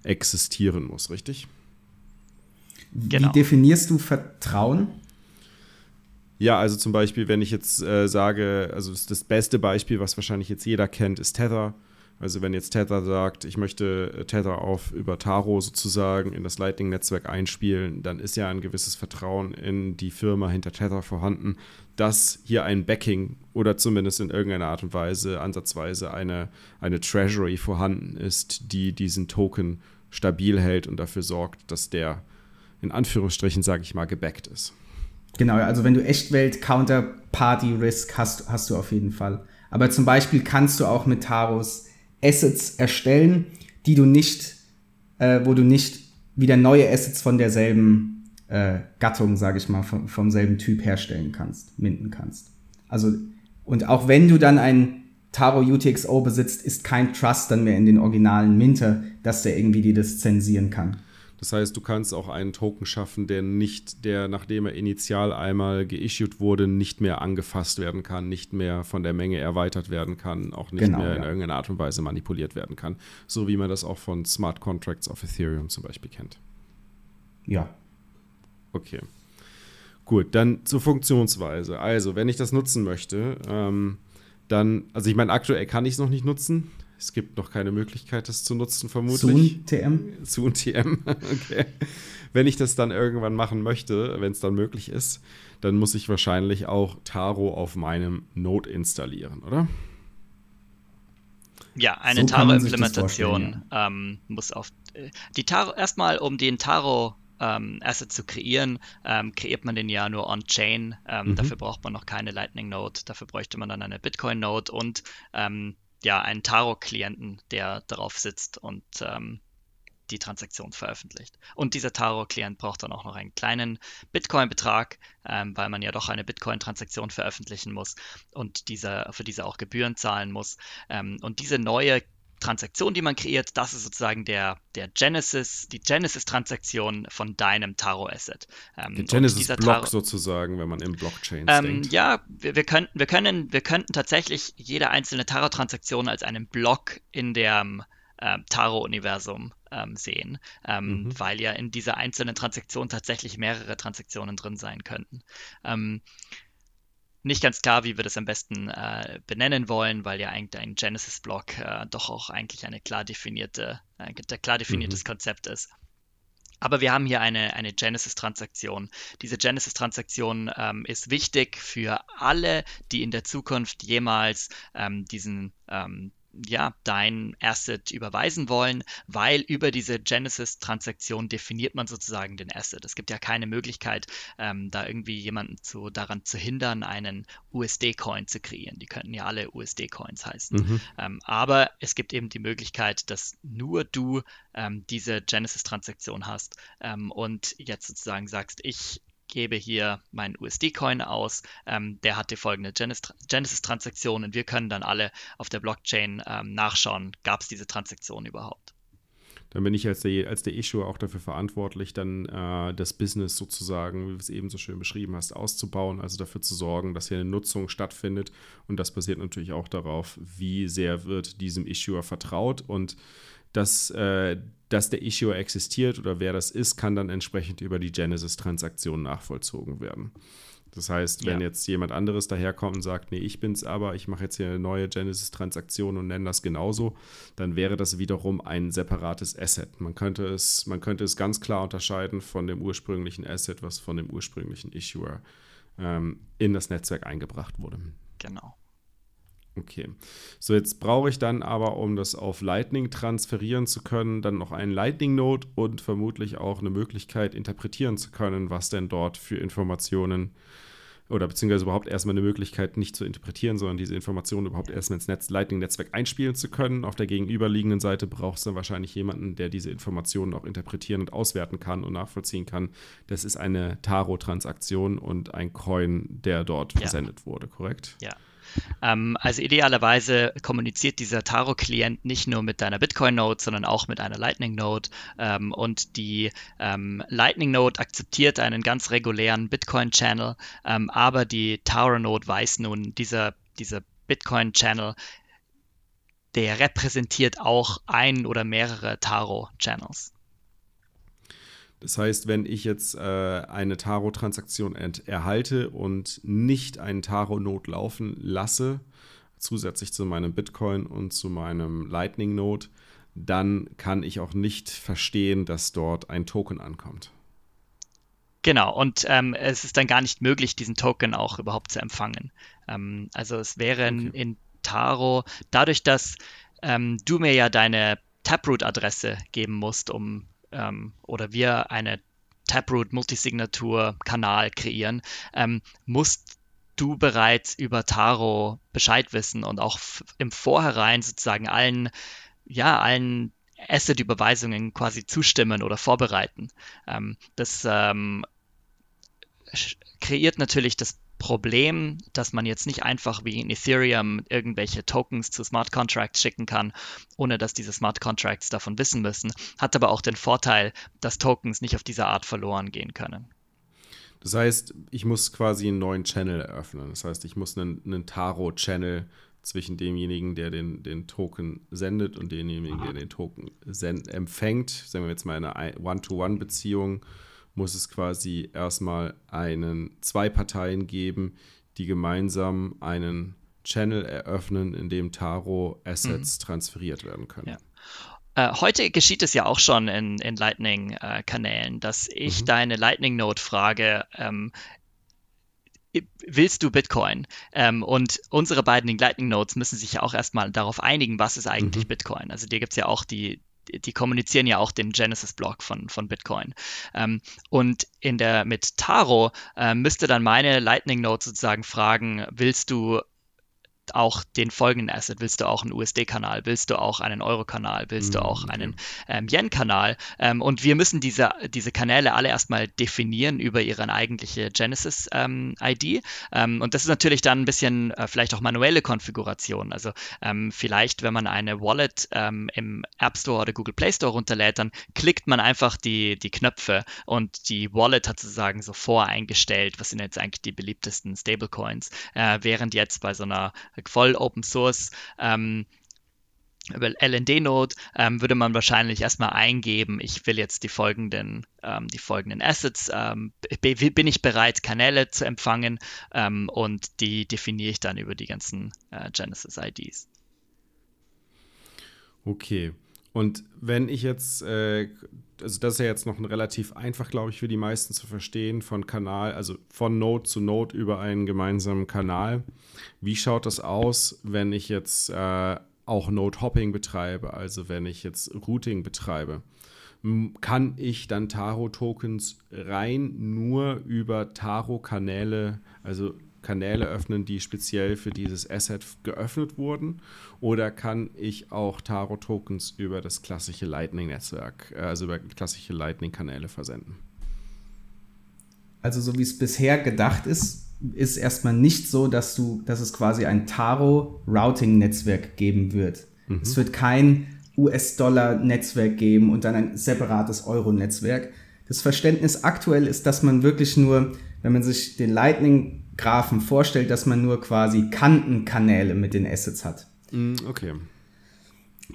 existieren muss, richtig? Genau. Wie definierst du Vertrauen? Ja, also zum Beispiel, wenn ich jetzt äh, sage, also das beste Beispiel, was wahrscheinlich jetzt jeder kennt, ist Tether. Also wenn jetzt Tether sagt, ich möchte äh, Tether auf über Taro sozusagen in das Lightning-Netzwerk einspielen, dann ist ja ein gewisses Vertrauen in die Firma hinter Tether vorhanden, dass hier ein Backing oder zumindest in irgendeiner Art und Weise, ansatzweise eine, eine Treasury vorhanden ist, die diesen Token stabil hält und dafür sorgt, dass der in Anführungsstrichen, sage ich mal, gebackt ist. Genau, also wenn du Echtwelt Counterparty Risk hast, hast du auf jeden Fall. Aber zum Beispiel kannst du auch mit Taros Assets erstellen, die du nicht, äh, wo du nicht wieder neue Assets von derselben äh, Gattung, sage ich mal, vom, vom selben Typ herstellen kannst, minden kannst. Also, und auch wenn du dann ein Taro UTXO besitzt, ist kein Trust dann mehr in den originalen Minter, dass der irgendwie die das zensieren kann. Das heißt, du kannst auch einen Token schaffen, der nicht, der nachdem er initial einmal geissued wurde, nicht mehr angefasst werden kann, nicht mehr von der Menge erweitert werden kann, auch nicht genau, mehr in ja. irgendeiner Art und Weise manipuliert werden kann. So wie man das auch von Smart Contracts auf Ethereum zum Beispiel kennt. Ja. Okay. Gut, dann zur Funktionsweise. Also, wenn ich das nutzen möchte, ähm, dann, also ich meine, aktuell kann ich es noch nicht nutzen. Es gibt noch keine Möglichkeit, das zu nutzen, vermutlich. Soon TM? Soon TM, okay. Wenn ich das dann irgendwann machen möchte, wenn es dann möglich ist, dann muss ich wahrscheinlich auch Taro auf meinem Node installieren, oder? Ja, eine so Taro-Implementation ja. ähm, muss auf äh, die Taro erstmal, um den Taro ähm, Asset zu kreieren, ähm, kreiert man den ja nur on-chain. Ähm, mhm. Dafür braucht man noch keine Lightning-Node. Dafür bräuchte man dann eine Bitcoin-Node und ähm, ja, einen Taro-Klienten, der darauf sitzt und ähm, die Transaktion veröffentlicht. Und dieser Taro-Klient braucht dann auch noch einen kleinen Bitcoin-Betrag, ähm, weil man ja doch eine Bitcoin-Transaktion veröffentlichen muss und dieser, für diese auch Gebühren zahlen muss. Ähm, und diese neue Transaktion, die man kreiert, das ist sozusagen der, der Genesis, die Genesis-Transaktion von deinem Taro-Asset. Ähm, der Genesis-Block sozusagen, wenn man im Blockchain ähm, denkt. Ja, wir, wir, könnten, wir, können, wir könnten tatsächlich jede einzelne Taro-Transaktion als einen Block in dem äh, Taro-Universum ähm, sehen, ähm, mhm. weil ja in dieser einzelnen Transaktion tatsächlich mehrere Transaktionen drin sein könnten. Ähm, nicht ganz klar, wie wir das am besten äh, benennen wollen, weil ja eigentlich ein Genesis-Block äh, doch auch eigentlich eine klar definierte, äh, klar definiertes mhm. Konzept ist. Aber wir haben hier eine, eine Genesis-Transaktion. Diese Genesis-Transaktion ähm, ist wichtig für alle, die in der Zukunft jemals ähm, diesen ähm, ja, dein Asset überweisen wollen, weil über diese Genesis-Transaktion definiert man sozusagen den Asset. Es gibt ja keine Möglichkeit, ähm, da irgendwie jemanden zu, daran zu hindern, einen USD-Coin zu kreieren. Die könnten ja alle USD-Coins heißen. Mhm. Ähm, aber es gibt eben die Möglichkeit, dass nur du ähm, diese Genesis-Transaktion hast ähm, und jetzt sozusagen sagst, ich gebe hier meinen USD-Coin aus, ähm, der hat die folgende Genesis-Transaktion und wir können dann alle auf der Blockchain ähm, nachschauen, gab es diese Transaktion überhaupt. Dann bin ich als der, als der Issuer auch dafür verantwortlich, dann äh, das Business sozusagen, wie du es eben so schön beschrieben hast, auszubauen, also dafür zu sorgen, dass hier eine Nutzung stattfindet. Und das basiert natürlich auch darauf, wie sehr wird diesem Issuer vertraut und dass, äh, dass der Issuer existiert oder wer das ist, kann dann entsprechend über die Genesis-Transaktion nachvollzogen werden. Das heißt, wenn ja. jetzt jemand anderes daherkommt und sagt, nee, ich bin's aber, ich mache jetzt hier eine neue Genesis-Transaktion und nenne das genauso, dann wäre das wiederum ein separates Asset. Man könnte es, man könnte es ganz klar unterscheiden von dem ursprünglichen Asset, was von dem ursprünglichen Issuer ähm, in das Netzwerk eingebracht wurde. Genau. Okay. So, jetzt brauche ich dann aber, um das auf Lightning transferieren zu können, dann noch einen Lightning-Node und vermutlich auch eine Möglichkeit, interpretieren zu können, was denn dort für Informationen oder beziehungsweise überhaupt erstmal eine Möglichkeit, nicht zu interpretieren, sondern diese Informationen überhaupt erstmal ins Netz, Lightning-Netzwerk einspielen zu können. Auf der gegenüberliegenden Seite braucht es dann wahrscheinlich jemanden, der diese Informationen auch interpretieren und auswerten kann und nachvollziehen kann. Das ist eine Taro-Transaktion und ein Coin, der dort ja. versendet wurde, korrekt? Ja. Ähm, also idealerweise kommuniziert dieser Taro-Klient nicht nur mit deiner Bitcoin-Node, sondern auch mit einer Lightning-Node. Ähm, und die ähm, Lightning-Node akzeptiert einen ganz regulären Bitcoin-Channel, ähm, aber die Taro-Node weiß nun, dieser, dieser Bitcoin-Channel der repräsentiert auch ein oder mehrere Taro-Channels. Das heißt, wenn ich jetzt äh, eine Taro-Transaktion erhalte und nicht einen Taro-Node laufen lasse, zusätzlich zu meinem Bitcoin und zu meinem Lightning-Node, dann kann ich auch nicht verstehen, dass dort ein Token ankommt. Genau, und ähm, es ist dann gar nicht möglich, diesen Token auch überhaupt zu empfangen. Ähm, also es wäre okay. in, in, Taro, dadurch, dass ähm, du mir ja deine Taproot-Adresse geben musst, um ähm, oder wir eine Taproot Multisignatur-Kanal kreieren, ähm, musst du bereits über Taro Bescheid wissen und auch im Vorhinein sozusagen allen, ja, allen Asset-Überweisungen quasi zustimmen oder vorbereiten. Ähm, das ähm, kreiert natürlich das Problem, dass man jetzt nicht einfach wie in Ethereum irgendwelche Tokens zu Smart Contracts schicken kann, ohne dass diese Smart Contracts davon wissen müssen, hat aber auch den Vorteil, dass Tokens nicht auf diese Art verloren gehen können. Das heißt, ich muss quasi einen neuen Channel eröffnen. Das heißt, ich muss einen, einen Taro-Channel zwischen demjenigen, der den, den Token sendet und demjenigen, der den Token empfängt. Sagen wir jetzt mal eine One-to-One-Beziehung muss es quasi erstmal einen zwei Parteien geben, die gemeinsam einen Channel eröffnen, in dem Taro Assets mhm. transferiert werden können. Ja. Äh, heute geschieht es ja auch schon in, in Lightning-Kanälen, äh, dass ich mhm. deine Lightning-Node frage, ähm, willst du Bitcoin? Ähm, und unsere beiden Lightning Nodes müssen sich ja auch erstmal darauf einigen, was ist eigentlich mhm. Bitcoin. Also dir gibt es ja auch die, die kommunizieren ja auch den Genesis-Block von, von Bitcoin. Ähm, und in der, mit Taro äh, müsste dann meine Lightning Node sozusagen fragen, willst du auch den folgenden Asset? Willst du auch einen USD-Kanal? Willst du auch einen Euro-Kanal? Willst du auch mhm, einen ähm, Yen-Kanal? Ähm, und wir müssen diese, diese Kanäle alle erstmal definieren über ihre eigentliche Genesis-ID. Ähm, ähm, und das ist natürlich dann ein bisschen äh, vielleicht auch manuelle Konfiguration. Also ähm, vielleicht, wenn man eine Wallet ähm, im App Store oder Google Play Store runterlädt, dann klickt man einfach die, die Knöpfe und die Wallet hat sozusagen so voreingestellt, was sind jetzt eigentlich die beliebtesten Stablecoins, äh, während jetzt bei so einer voll Open Source ähm, über LND-Node ähm, würde man wahrscheinlich erstmal eingeben, ich will jetzt die folgenden, ähm, die folgenden Assets, ähm, bin ich bereit, Kanäle zu empfangen ähm, und die definiere ich dann über die ganzen äh, Genesis-IDs. Okay. Und wenn ich jetzt, äh, also das ist ja jetzt noch ein relativ einfach, glaube ich, für die meisten zu verstehen, von Kanal, also von Node zu Node über einen gemeinsamen Kanal. Wie schaut das aus, wenn ich jetzt äh, auch Node-Hopping betreibe, also wenn ich jetzt Routing betreibe? Kann ich dann Taro-Tokens rein nur über Taro-Kanäle, also Kanäle öffnen, die speziell für dieses Asset geöffnet wurden? Oder kann ich auch Taro-Tokens über das klassische Lightning-Netzwerk, äh, also über klassische Lightning-Kanäle versenden? Also so wie es bisher gedacht ist, ist erstmal nicht so, dass du, dass es quasi ein Taro-Routing-Netzwerk geben wird. Mhm. Es wird kein US-Dollar-Netzwerk geben und dann ein separates Euro-Netzwerk. Das Verständnis aktuell ist, dass man wirklich nur, wenn man sich den Lightning Graphen vorstellt, dass man nur quasi Kantenkanäle mit den Assets hat. Mm, okay.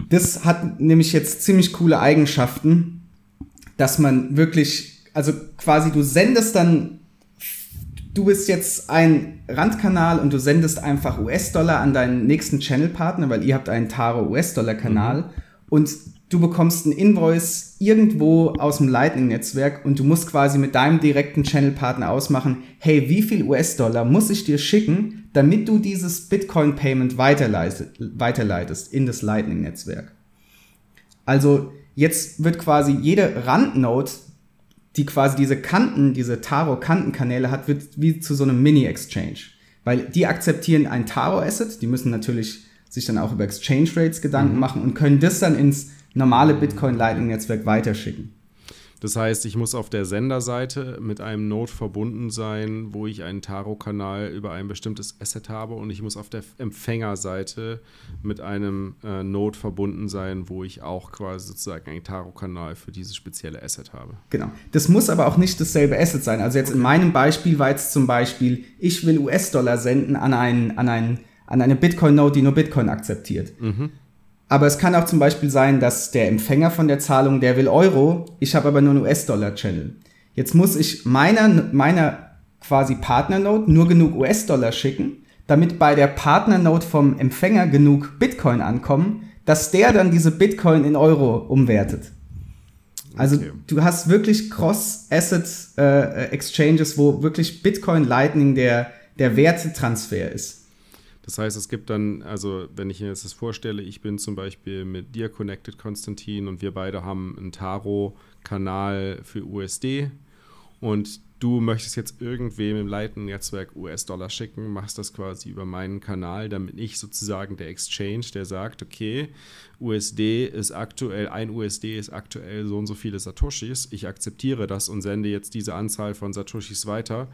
Das hat nämlich jetzt ziemlich coole Eigenschaften, dass man wirklich, also quasi du sendest dann, du bist jetzt ein Randkanal und du sendest einfach US-Dollar an deinen nächsten Channel-Partner, weil ihr habt einen Taro US-Dollar-Kanal mhm. und du bekommst ein Invoice irgendwo aus dem Lightning-Netzwerk und du musst quasi mit deinem direkten Channel-Partner ausmachen, hey, wie viel US-Dollar muss ich dir schicken, damit du dieses Bitcoin-Payment weiterleitest in das Lightning-Netzwerk. Also jetzt wird quasi jede Randnode, die quasi diese Kanten, diese Taro-Kantenkanäle hat, wird wie zu so einem Mini-Exchange. Weil die akzeptieren ein Taro-Asset, die müssen natürlich sich dann auch über Exchange Rates Gedanken mhm. machen und können das dann ins normale Bitcoin Lightning Netzwerk weiterschicken. Das heißt, ich muss auf der Senderseite mit einem Node verbunden sein, wo ich einen Taro-Kanal über ein bestimmtes Asset habe und ich muss auf der Empfängerseite mit einem äh, Node verbunden sein, wo ich auch quasi sozusagen einen Taro-Kanal für dieses spezielle Asset habe. Genau. Das muss aber auch nicht dasselbe Asset sein. Also jetzt in meinem Beispiel war jetzt zum Beispiel, ich will US-Dollar senden an einen, an einen an eine Bitcoin-Node, die nur Bitcoin akzeptiert. Mhm. Aber es kann auch zum Beispiel sein, dass der Empfänger von der Zahlung, der will Euro, ich habe aber nur einen US-Dollar-Channel. Jetzt muss ich meiner, meiner quasi Partner-Node nur genug US-Dollar schicken, damit bei der Partner-Node vom Empfänger genug Bitcoin ankommen, dass der dann diese Bitcoin in Euro umwertet. Also okay. du hast wirklich Cross-Asset-Exchanges, äh, wo wirklich Bitcoin Lightning der, der Wertetransfer ist. Das heißt, es gibt dann, also wenn ich mir jetzt das vorstelle, ich bin zum Beispiel mit dir connected, Konstantin, und wir beide haben einen Taro-Kanal für USD und du möchtest jetzt irgendwem im Lightning-Netzwerk US-Dollar schicken, machst das quasi über meinen Kanal, damit ich sozusagen der Exchange, der sagt, okay, USD ist aktuell, ein USD ist aktuell so und so viele Satoshis, ich akzeptiere das und sende jetzt diese Anzahl von Satoshis weiter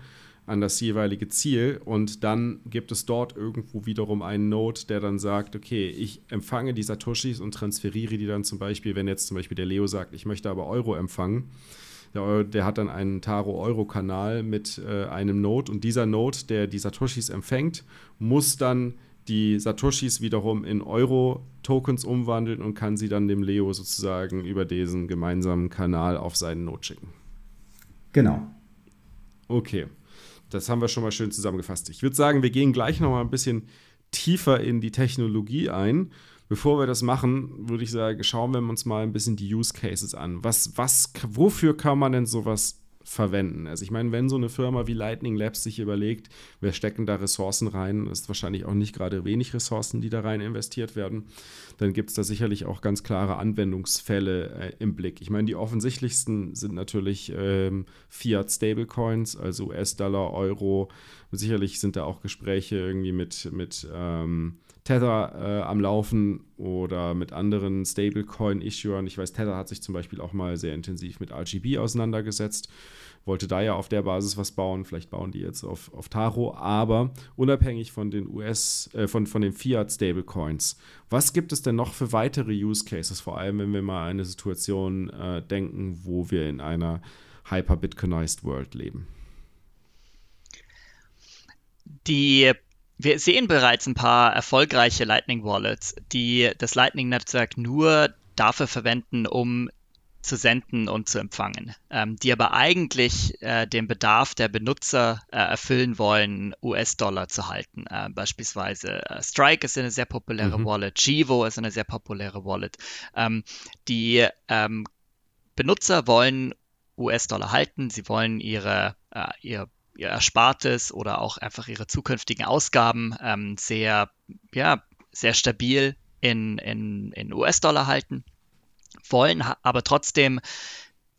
an das jeweilige Ziel und dann gibt es dort irgendwo wiederum einen Node, der dann sagt, okay, ich empfange die Satoshis und transferiere die dann zum Beispiel, wenn jetzt zum Beispiel der Leo sagt, ich möchte aber Euro empfangen, der, der hat dann einen Taro-Euro-Kanal mit äh, einem Node und dieser Node, der die Satoshis empfängt, muss dann die Satoshis wiederum in Euro-Tokens umwandeln und kann sie dann dem Leo sozusagen über diesen gemeinsamen Kanal auf seinen Node schicken. Genau. Okay. Das haben wir schon mal schön zusammengefasst. Ich würde sagen, wir gehen gleich noch mal ein bisschen tiefer in die Technologie ein. Bevor wir das machen, würde ich sagen, schauen wir uns mal ein bisschen die Use Cases an. Was, was, wofür kann man denn sowas verwenden. Also ich meine, wenn so eine Firma wie Lightning Labs sich überlegt, wir stecken da Ressourcen rein, ist wahrscheinlich auch nicht gerade wenig Ressourcen, die da rein investiert werden, dann gibt es da sicherlich auch ganz klare Anwendungsfälle äh, im Blick. Ich meine, die offensichtlichsten sind natürlich ähm, Fiat Stablecoins, also US-Dollar, Euro. Sicherlich sind da auch Gespräche irgendwie mit, mit ähm, Tether äh, am Laufen oder mit anderen Stablecoin-Issuern. Ich weiß, Tether hat sich zum Beispiel auch mal sehr intensiv mit RGB auseinandergesetzt, wollte da ja auf der Basis was bauen. Vielleicht bauen die jetzt auf, auf Taro, aber unabhängig von den US, äh, von, von den Fiat-Stablecoins, was gibt es denn noch für weitere Use Cases, vor allem wenn wir mal eine Situation äh, denken, wo wir in einer hyper-Bitcoinized World leben? Die wir sehen bereits ein paar erfolgreiche Lightning Wallets, die das Lightning-Netzwerk nur dafür verwenden, um zu senden und zu empfangen, ähm, die aber eigentlich äh, den Bedarf der Benutzer äh, erfüllen wollen, US-Dollar zu halten. Äh, beispielsweise äh, Strike ist eine sehr populäre mhm. Wallet, Chivo ist eine sehr populäre Wallet. Ähm, die ähm, Benutzer wollen US-Dollar halten, sie wollen ihre, äh, ihr ihr Erspartes oder auch einfach ihre zukünftigen Ausgaben ähm, sehr, ja, sehr stabil in, in, in US-Dollar halten, wollen aber trotzdem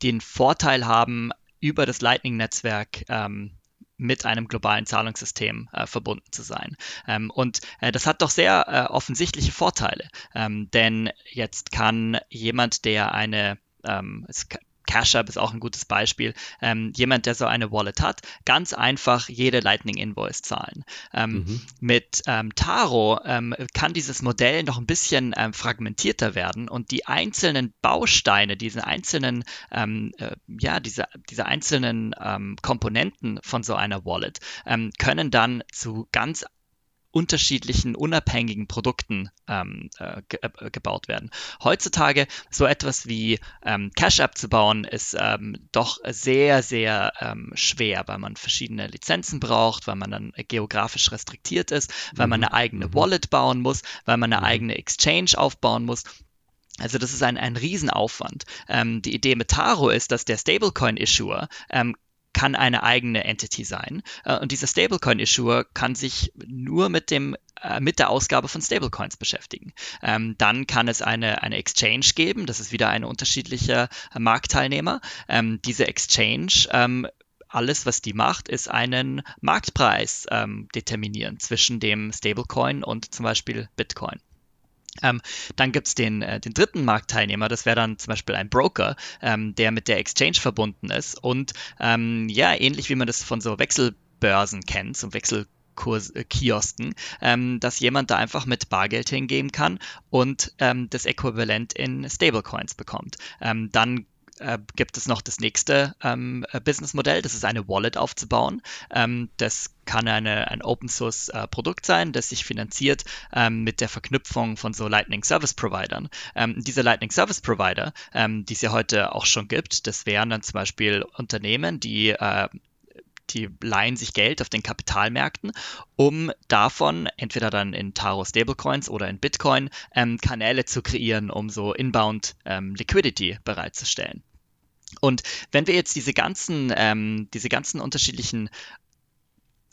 den Vorteil haben, über das Lightning-Netzwerk ähm, mit einem globalen Zahlungssystem äh, verbunden zu sein. Ähm, und äh, das hat doch sehr äh, offensichtliche Vorteile, ähm, denn jetzt kann jemand, der eine, ähm, es Cash App ist auch ein gutes Beispiel. Ähm, jemand, der so eine Wallet hat, ganz einfach jede Lightning Invoice zahlen. Ähm, mhm. Mit ähm, Taro ähm, kann dieses Modell noch ein bisschen ähm, fragmentierter werden und die einzelnen Bausteine, diese einzelnen, ähm, äh, ja, diese, diese einzelnen Komponenten von so einer Wallet können dann zu ganz unterschiedlichen unabhängigen Produkten ähm, äh, ge äh, gebaut werden. Heutzutage so etwas wie ähm, Cash App zu bauen ist ähm, doch sehr, sehr ähm, schwer, weil man verschiedene Lizenzen braucht, weil man dann geografisch restriktiert ist, weil mhm. man eine eigene mhm. Wallet bauen muss, weil man eine mhm. eigene Exchange aufbauen muss. Also das ist ein, ein Riesenaufwand. Ähm, die Idee mit Taro ist, dass der Stablecoin-Issuer ähm, kann eine eigene Entity sein. Äh, und dieser Stablecoin-Issuer kann sich nur mit dem äh, mit der Ausgabe von Stablecoins beschäftigen. Ähm, dann kann es eine, eine Exchange geben, das ist wieder ein unterschiedlicher äh, Marktteilnehmer. Ähm, diese Exchange ähm, alles, was die macht, ist einen Marktpreis ähm, determinieren zwischen dem Stablecoin und zum Beispiel Bitcoin. Ähm, dann gibt es den, äh, den dritten Marktteilnehmer, das wäre dann zum Beispiel ein Broker, ähm, der mit der Exchange verbunden ist und ähm, ja, ähnlich wie man das von so Wechselbörsen kennt, so Wechselkurskiosken, äh, ähm, dass jemand da einfach mit Bargeld hingehen kann und ähm, das Äquivalent in Stablecoins bekommt. Ähm, dann äh, gibt es noch das nächste ähm, äh, Businessmodell, das ist eine Wallet aufzubauen. Ähm, das kann eine, ein Open Source äh, Produkt sein, das sich finanziert ähm, mit der Verknüpfung von so Lightning Service Providern. Ähm, diese Lightning Service Provider, ähm, die es ja heute auch schon gibt, das wären dann zum Beispiel Unternehmen, die äh, die leihen sich Geld auf den Kapitalmärkten, um davon entweder dann in Taro Stablecoins oder in Bitcoin ähm, Kanäle zu kreieren, um so Inbound ähm, Liquidity bereitzustellen. Und wenn wir jetzt diese ganzen, ähm, diese ganzen unterschiedlichen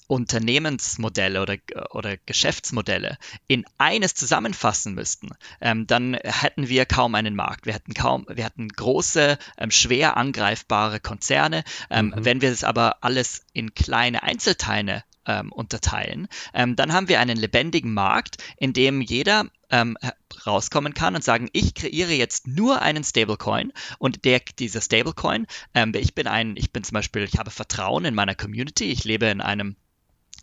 Unternehmensmodelle oder, oder Geschäftsmodelle in eines zusammenfassen müssten, ähm, dann hätten wir kaum einen Markt. Wir hätten kaum, wir hätten große, ähm, schwer angreifbare Konzerne. Ähm, mhm. Wenn wir es aber alles in kleine Einzelteile ähm, unterteilen, ähm, dann haben wir einen lebendigen Markt, in dem jeder ähm, rauskommen kann und sagen, ich kreiere jetzt nur einen Stablecoin und der, dieser Stablecoin, ähm, ich bin ein, ich bin zum Beispiel, ich habe Vertrauen in meiner Community, ich lebe in einem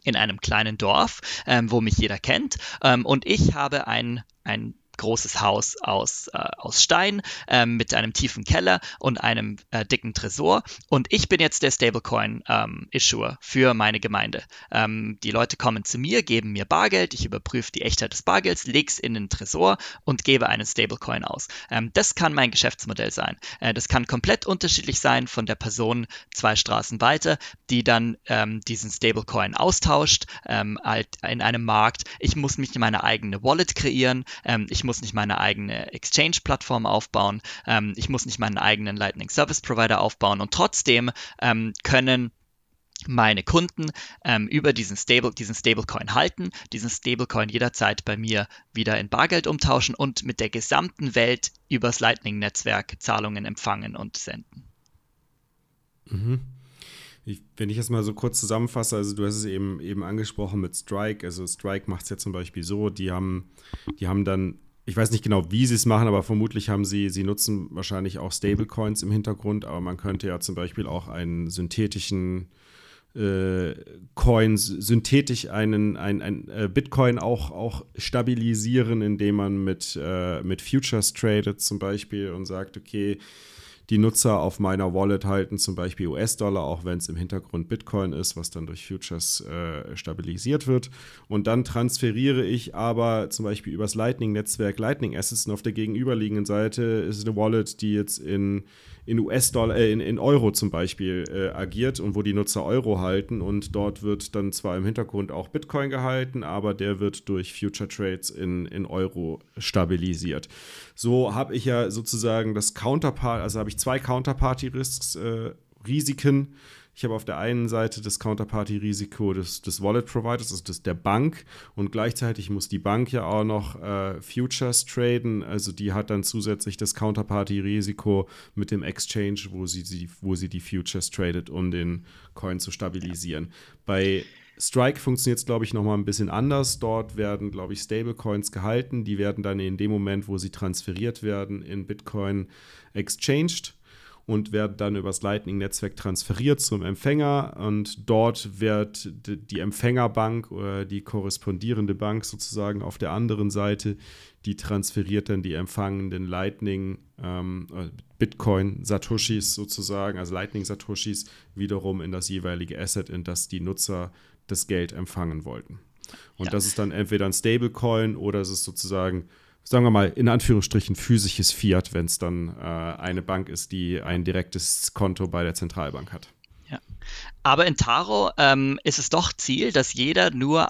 in einem kleinen Dorf, ähm, wo mich jeder kennt. Ähm, und ich habe ein, ein großes Haus aus, äh, aus Stein ähm, mit einem tiefen Keller und einem äh, dicken Tresor. Und ich bin jetzt der Stablecoin-Issuer ähm, für meine Gemeinde. Ähm, die Leute kommen zu mir, geben mir Bargeld, ich überprüfe die Echtheit des Bargelds, lege es in den Tresor und gebe einen Stablecoin aus. Ähm, das kann mein Geschäftsmodell sein. Äh, das kann komplett unterschiedlich sein von der Person zwei Straßen weiter, die dann ähm, diesen Stablecoin austauscht halt in einem Markt. Ich muss mich meine eigene Wallet kreieren. ich ich muss nicht meine eigene Exchange-Plattform aufbauen, ähm, ich muss nicht meinen eigenen Lightning Service Provider aufbauen und trotzdem ähm, können meine Kunden ähm, über diesen, Stable, diesen Stablecoin halten, diesen Stablecoin jederzeit bei mir wieder in Bargeld umtauschen und mit der gesamten Welt übers Lightning-Netzwerk Zahlungen empfangen und senden. Mhm. Ich, wenn ich das mal so kurz zusammenfasse, also du hast es eben, eben angesprochen mit Strike. Also Strike macht es ja zum Beispiel so, die haben, die haben dann, ich weiß nicht genau, wie sie es machen, aber vermutlich haben sie, sie nutzen wahrscheinlich auch Stablecoins im Hintergrund, aber man könnte ja zum Beispiel auch einen synthetischen äh, Coins synthetisch einen, ein, ein äh, Bitcoin auch, auch stabilisieren, indem man mit, äh, mit Futures tradet zum Beispiel und sagt, okay, die Nutzer auf meiner Wallet halten zum Beispiel US-Dollar, auch wenn es im Hintergrund Bitcoin ist, was dann durch Futures äh, stabilisiert wird. Und dann transferiere ich aber zum Beispiel übers Lightning-Netzwerk Lightning Assets und auf der gegenüberliegenden Seite ist eine Wallet, die jetzt in in US-Dollar, äh, in, in, Euro zum Beispiel äh, agiert und wo die Nutzer Euro halten und dort wird dann zwar im Hintergrund auch Bitcoin gehalten, aber der wird durch Future Trades in, in Euro stabilisiert. So habe ich ja sozusagen das Counterpart, also habe ich zwei Counterparty-Risks, äh, Risiken ich habe auf der einen Seite das Counterparty-Risiko des, des Wallet-Providers, also des, der Bank, und gleichzeitig muss die Bank ja auch noch äh, Futures traden. Also die hat dann zusätzlich das Counterparty-Risiko mit dem Exchange, wo sie, sie, wo sie die Futures tradet, um den Coin zu stabilisieren. Bei Strike funktioniert es, glaube ich, nochmal ein bisschen anders. Dort werden, glaube ich, Stablecoins gehalten. Die werden dann in dem Moment, wo sie transferiert werden, in Bitcoin exchanged und werden dann übers Lightning-Netzwerk transferiert zum Empfänger und dort wird die Empfängerbank oder die korrespondierende Bank sozusagen auf der anderen Seite, die transferiert dann die empfangenden Lightning ähm, äh, Bitcoin Satoshis sozusagen, also Lightning Satoshis wiederum in das jeweilige Asset, in das die Nutzer das Geld empfangen wollten. Und ja. das ist dann entweder ein Stablecoin oder es ist sozusagen sagen wir mal, in Anführungsstrichen physisches Fiat, wenn es dann äh, eine Bank ist, die ein direktes Konto bei der Zentralbank hat. Ja. Aber in Taro ähm, ist es doch Ziel, dass jeder nur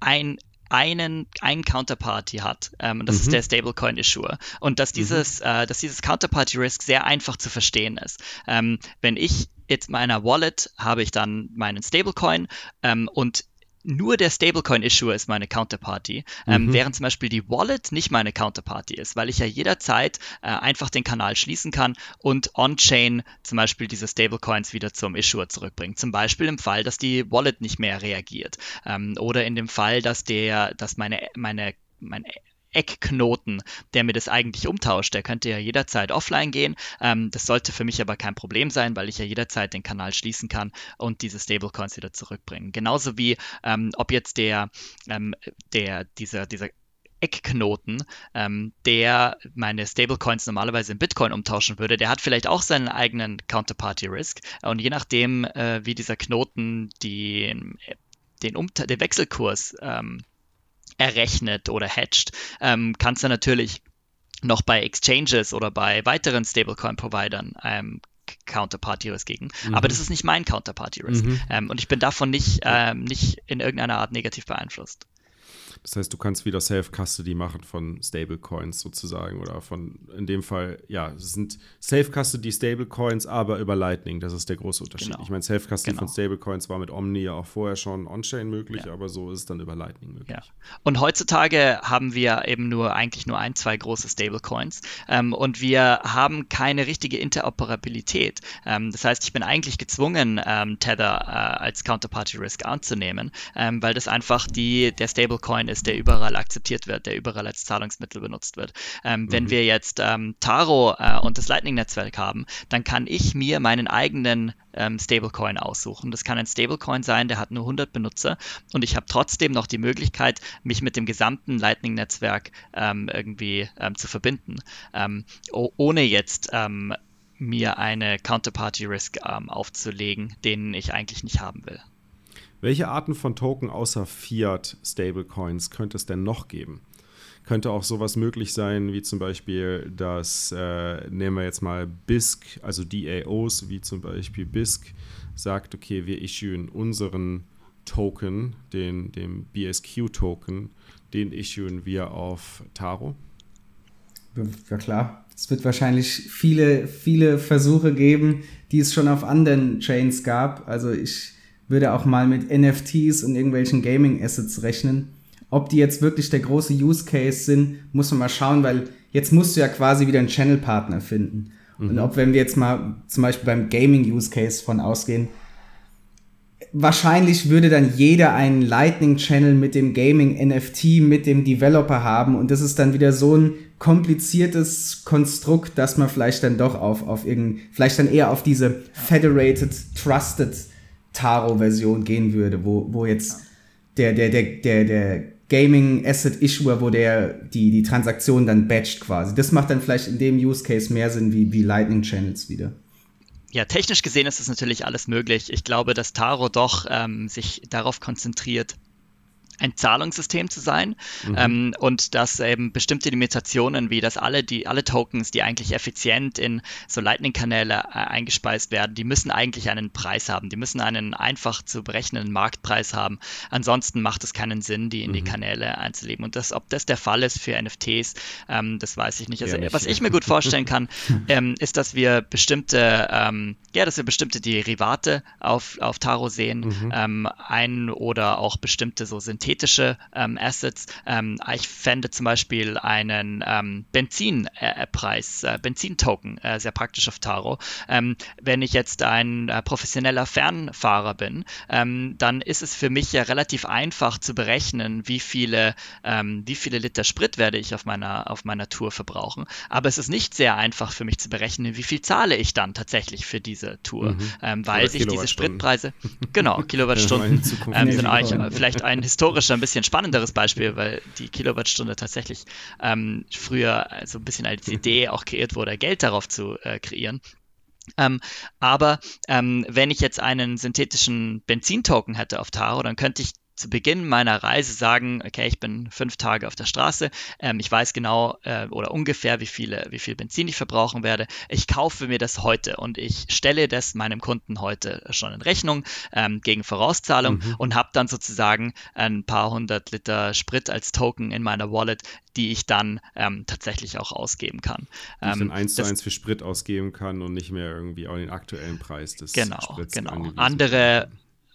ein einen, einen Counterparty hat. Ähm, das mhm. ist der Stablecoin-Issuer. Und dass mhm. dieses, mhm. äh, dass dieses Counterparty-Risk sehr einfach zu verstehen ist. Ähm, wenn ich jetzt meiner Wallet habe ich dann meinen Stablecoin ähm, und nur der Stablecoin-Issuer ist meine Counterparty, ähm, mhm. während zum Beispiel die Wallet nicht meine Counterparty ist, weil ich ja jederzeit äh, einfach den Kanal schließen kann und on-chain zum Beispiel diese Stablecoins wieder zum Issuer zurückbringen. Zum Beispiel im Fall, dass die Wallet nicht mehr reagiert ähm, oder in dem Fall, dass der, dass meine, meine mein Eckknoten, der mir das eigentlich umtauscht. Der könnte ja jederzeit offline gehen. Ähm, das sollte für mich aber kein Problem sein, weil ich ja jederzeit den Kanal schließen kann und diese Stablecoins wieder zurückbringen. Genauso wie ähm, ob jetzt der, ähm, der, dieser, dieser Eckknoten, ähm, der meine Stablecoins normalerweise in Bitcoin umtauschen würde, der hat vielleicht auch seinen eigenen Counterparty-Risk. Und je nachdem, äh, wie dieser Knoten die, den, Umta den Wechselkurs ähm, errechnet oder hedged, ähm, kannst du natürlich noch bei Exchanges oder bei weiteren Stablecoin-Providern ähm, Counterparty-Risk gegen. Mhm. Aber das ist nicht mein Counterparty-Risk. Mhm. Ähm, und ich bin davon nicht, ähm, nicht in irgendeiner Art negativ beeinflusst. Das heißt, du kannst wieder Self-Custody machen von Stablecoins sozusagen oder von, in dem Fall, ja, es sind Self-Custody Stablecoins, aber über Lightning. Das ist der große Unterschied. Genau. Ich meine, Self-Custody genau. von Stablecoins war mit Omni ja auch vorher schon on-chain möglich, ja. aber so ist es dann über Lightning möglich. Ja. Und heutzutage haben wir eben nur eigentlich nur ein, zwei große Stablecoins ähm, und wir haben keine richtige Interoperabilität. Ähm, das heißt, ich bin eigentlich gezwungen, ähm, Tether äh, als Counterparty Risk anzunehmen, ähm, weil das einfach die, der Stablecoin ist, der überall akzeptiert wird, der überall als Zahlungsmittel benutzt wird. Ähm, mhm. Wenn wir jetzt ähm, Taro äh, und das Lightning-Netzwerk haben, dann kann ich mir meinen eigenen ähm, Stablecoin aussuchen. Das kann ein Stablecoin sein, der hat nur 100 Benutzer und ich habe trotzdem noch die Möglichkeit, mich mit dem gesamten Lightning-Netzwerk ähm, irgendwie ähm, zu verbinden, ähm, ohne jetzt mir eine Counterparty-Risk aufzulegen, den ich eigentlich nicht haben will. Welche Arten von Token außer Fiat-Stablecoins könnte es denn noch geben? Könnte auch sowas möglich sein, wie zum Beispiel das, äh, nehmen wir jetzt mal BISC, also DAOs, wie zum Beispiel BISC, sagt, okay, wir issuen unseren Token, den, den BSQ-Token, den issuen wir auf Taro? Ja klar. Es wird wahrscheinlich viele, viele Versuche geben, die es schon auf anderen Chains gab. Also ich würde auch mal mit NFTs und irgendwelchen Gaming-Assets rechnen. Ob die jetzt wirklich der große Use Case sind, muss man mal schauen, weil jetzt musst du ja quasi wieder einen Channel-Partner finden. Mhm. Und ob, wenn wir jetzt mal zum Beispiel beim Gaming-Use Case von ausgehen, wahrscheinlich würde dann jeder einen Lightning-Channel mit dem Gaming-NFT, mit dem Developer haben und das ist dann wieder so ein kompliziertes Konstrukt, dass man vielleicht dann doch auf, auf irgendein, vielleicht dann eher auf diese Federated, Trusted Taro-Version gehen würde, wo, wo jetzt der, der, der, der, der Gaming Asset Issuer, wo der die, die Transaktion dann batcht quasi. Das macht dann vielleicht in dem Use Case mehr Sinn wie, wie Lightning Channels wieder. Ja, technisch gesehen ist es natürlich alles möglich. Ich glaube, dass Taro doch ähm, sich darauf konzentriert, ein Zahlungssystem zu sein mhm. ähm, und dass eben bestimmte Limitationen, wie dass alle die alle Tokens, die eigentlich effizient in so Lightning-Kanäle äh, eingespeist werden, die müssen eigentlich einen Preis haben. Die müssen einen einfach zu berechnenden Marktpreis haben. Ansonsten macht es keinen Sinn, die in mhm. die Kanäle einzulegen. Und das, ob das der Fall ist für NFTs, ähm, das weiß ich nicht. Also ja, was ich mir gut vorstellen kann, [laughs] ähm, ist, dass wir bestimmte, ähm, ja, dass wir bestimmte Derivate auf, auf Taro sehen, mhm. Ähm, ein oder auch bestimmte so Synthesen synthetische ähm, Assets. Ähm, ich fände zum Beispiel einen ähm, Benzinpreis, äh, Benzintoken äh, sehr praktisch auf Taro. Ähm, wenn ich jetzt ein äh, professioneller Fernfahrer bin, ähm, dann ist es für mich ja relativ einfach zu berechnen, wie viele, ähm, wie viele Liter Sprit werde ich auf meiner, auf meiner Tour verbrauchen. Aber es ist nicht sehr einfach für mich zu berechnen, wie viel zahle ich dann tatsächlich für diese Tour, mhm. weil sich diese Spritpreise, genau, [laughs] Kilowattstunden sind eigentlich [laughs] vielleicht ein [laughs] historisches historisch ein bisschen spannenderes Beispiel, weil die Kilowattstunde tatsächlich ähm, früher so ein bisschen als Idee auch kreiert wurde, Geld darauf zu äh, kreieren. Ähm, aber ähm, wenn ich jetzt einen synthetischen Benzintoken hätte auf Taro, dann könnte ich zu Beginn meiner Reise sagen, okay, ich bin fünf Tage auf der Straße, ähm, ich weiß genau äh, oder ungefähr, wie, viele, wie viel Benzin ich verbrauchen werde. Ich kaufe mir das heute und ich stelle das meinem Kunden heute schon in Rechnung ähm, gegen Vorauszahlung mhm. und habe dann sozusagen ein paar hundert Liter Sprit als Token in meiner Wallet, die ich dann ähm, tatsächlich auch ausgeben kann. Die ich dann ähm, eins zu eins für Sprit ausgeben kann und nicht mehr irgendwie auch den aktuellen Preis des genau, Sprits. Genau, Andere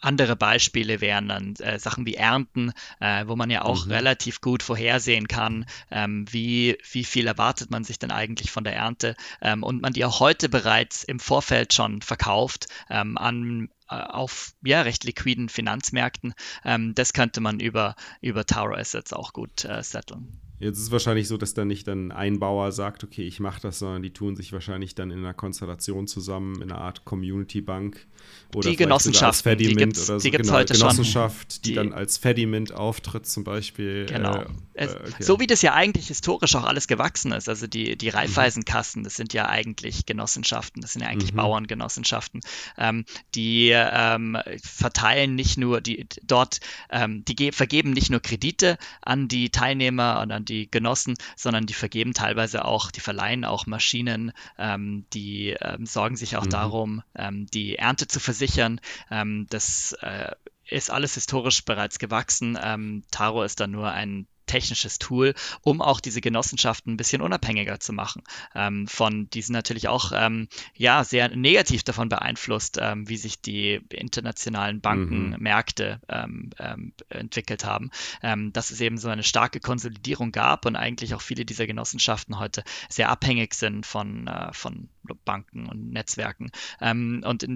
andere Beispiele wären dann äh, Sachen wie Ernten, äh, wo man ja auch mhm. relativ gut vorhersehen kann, ähm, wie, wie viel erwartet man sich denn eigentlich von der Ernte ähm, und man die auch heute bereits im Vorfeld schon verkauft ähm, an äh, auf ja, recht liquiden Finanzmärkten. Ähm, das könnte man über, über Tower Assets auch gut äh, setteln. Jetzt ist es wahrscheinlich so, dass dann nicht dann ein Bauer sagt, okay, ich mache das, sondern die tun sich wahrscheinlich dann in einer Konstellation zusammen, in einer Art Community-Bank oder die Genossenschaften, als die gibt's, oder so. Die gibt's genau, heute Genossenschaft, schon. die, die dann als Fediment auftritt zum Beispiel. Genau. Äh, okay. So wie das ja eigentlich historisch auch alles gewachsen ist. Also die, die Reifeisenkassen, das sind ja eigentlich Genossenschaften, das sind ja eigentlich mhm. Bauerngenossenschaften. Ähm, die ähm, verteilen nicht nur, die dort, ähm, die vergeben nicht nur Kredite an die Teilnehmer und an die Genossen, sondern die vergeben teilweise auch, die verleihen auch Maschinen, ähm, die ähm, sorgen sich auch mhm. darum, ähm, die Ernte zu versichern. Ähm, das äh, ist alles historisch bereits gewachsen. Ähm, Taro ist dann nur ein technisches Tool, um auch diese Genossenschaften ein bisschen unabhängiger zu machen. Ähm, von diesen natürlich auch ähm, ja sehr negativ davon beeinflusst, ähm, wie sich die internationalen Bankenmärkte mhm. Ähm, ähm, entwickelt haben. Ähm, dass es eben so eine starke Konsolidierung gab und eigentlich auch viele dieser Genossenschaften heute sehr abhängig sind von, äh, von Banken und Netzwerken. und in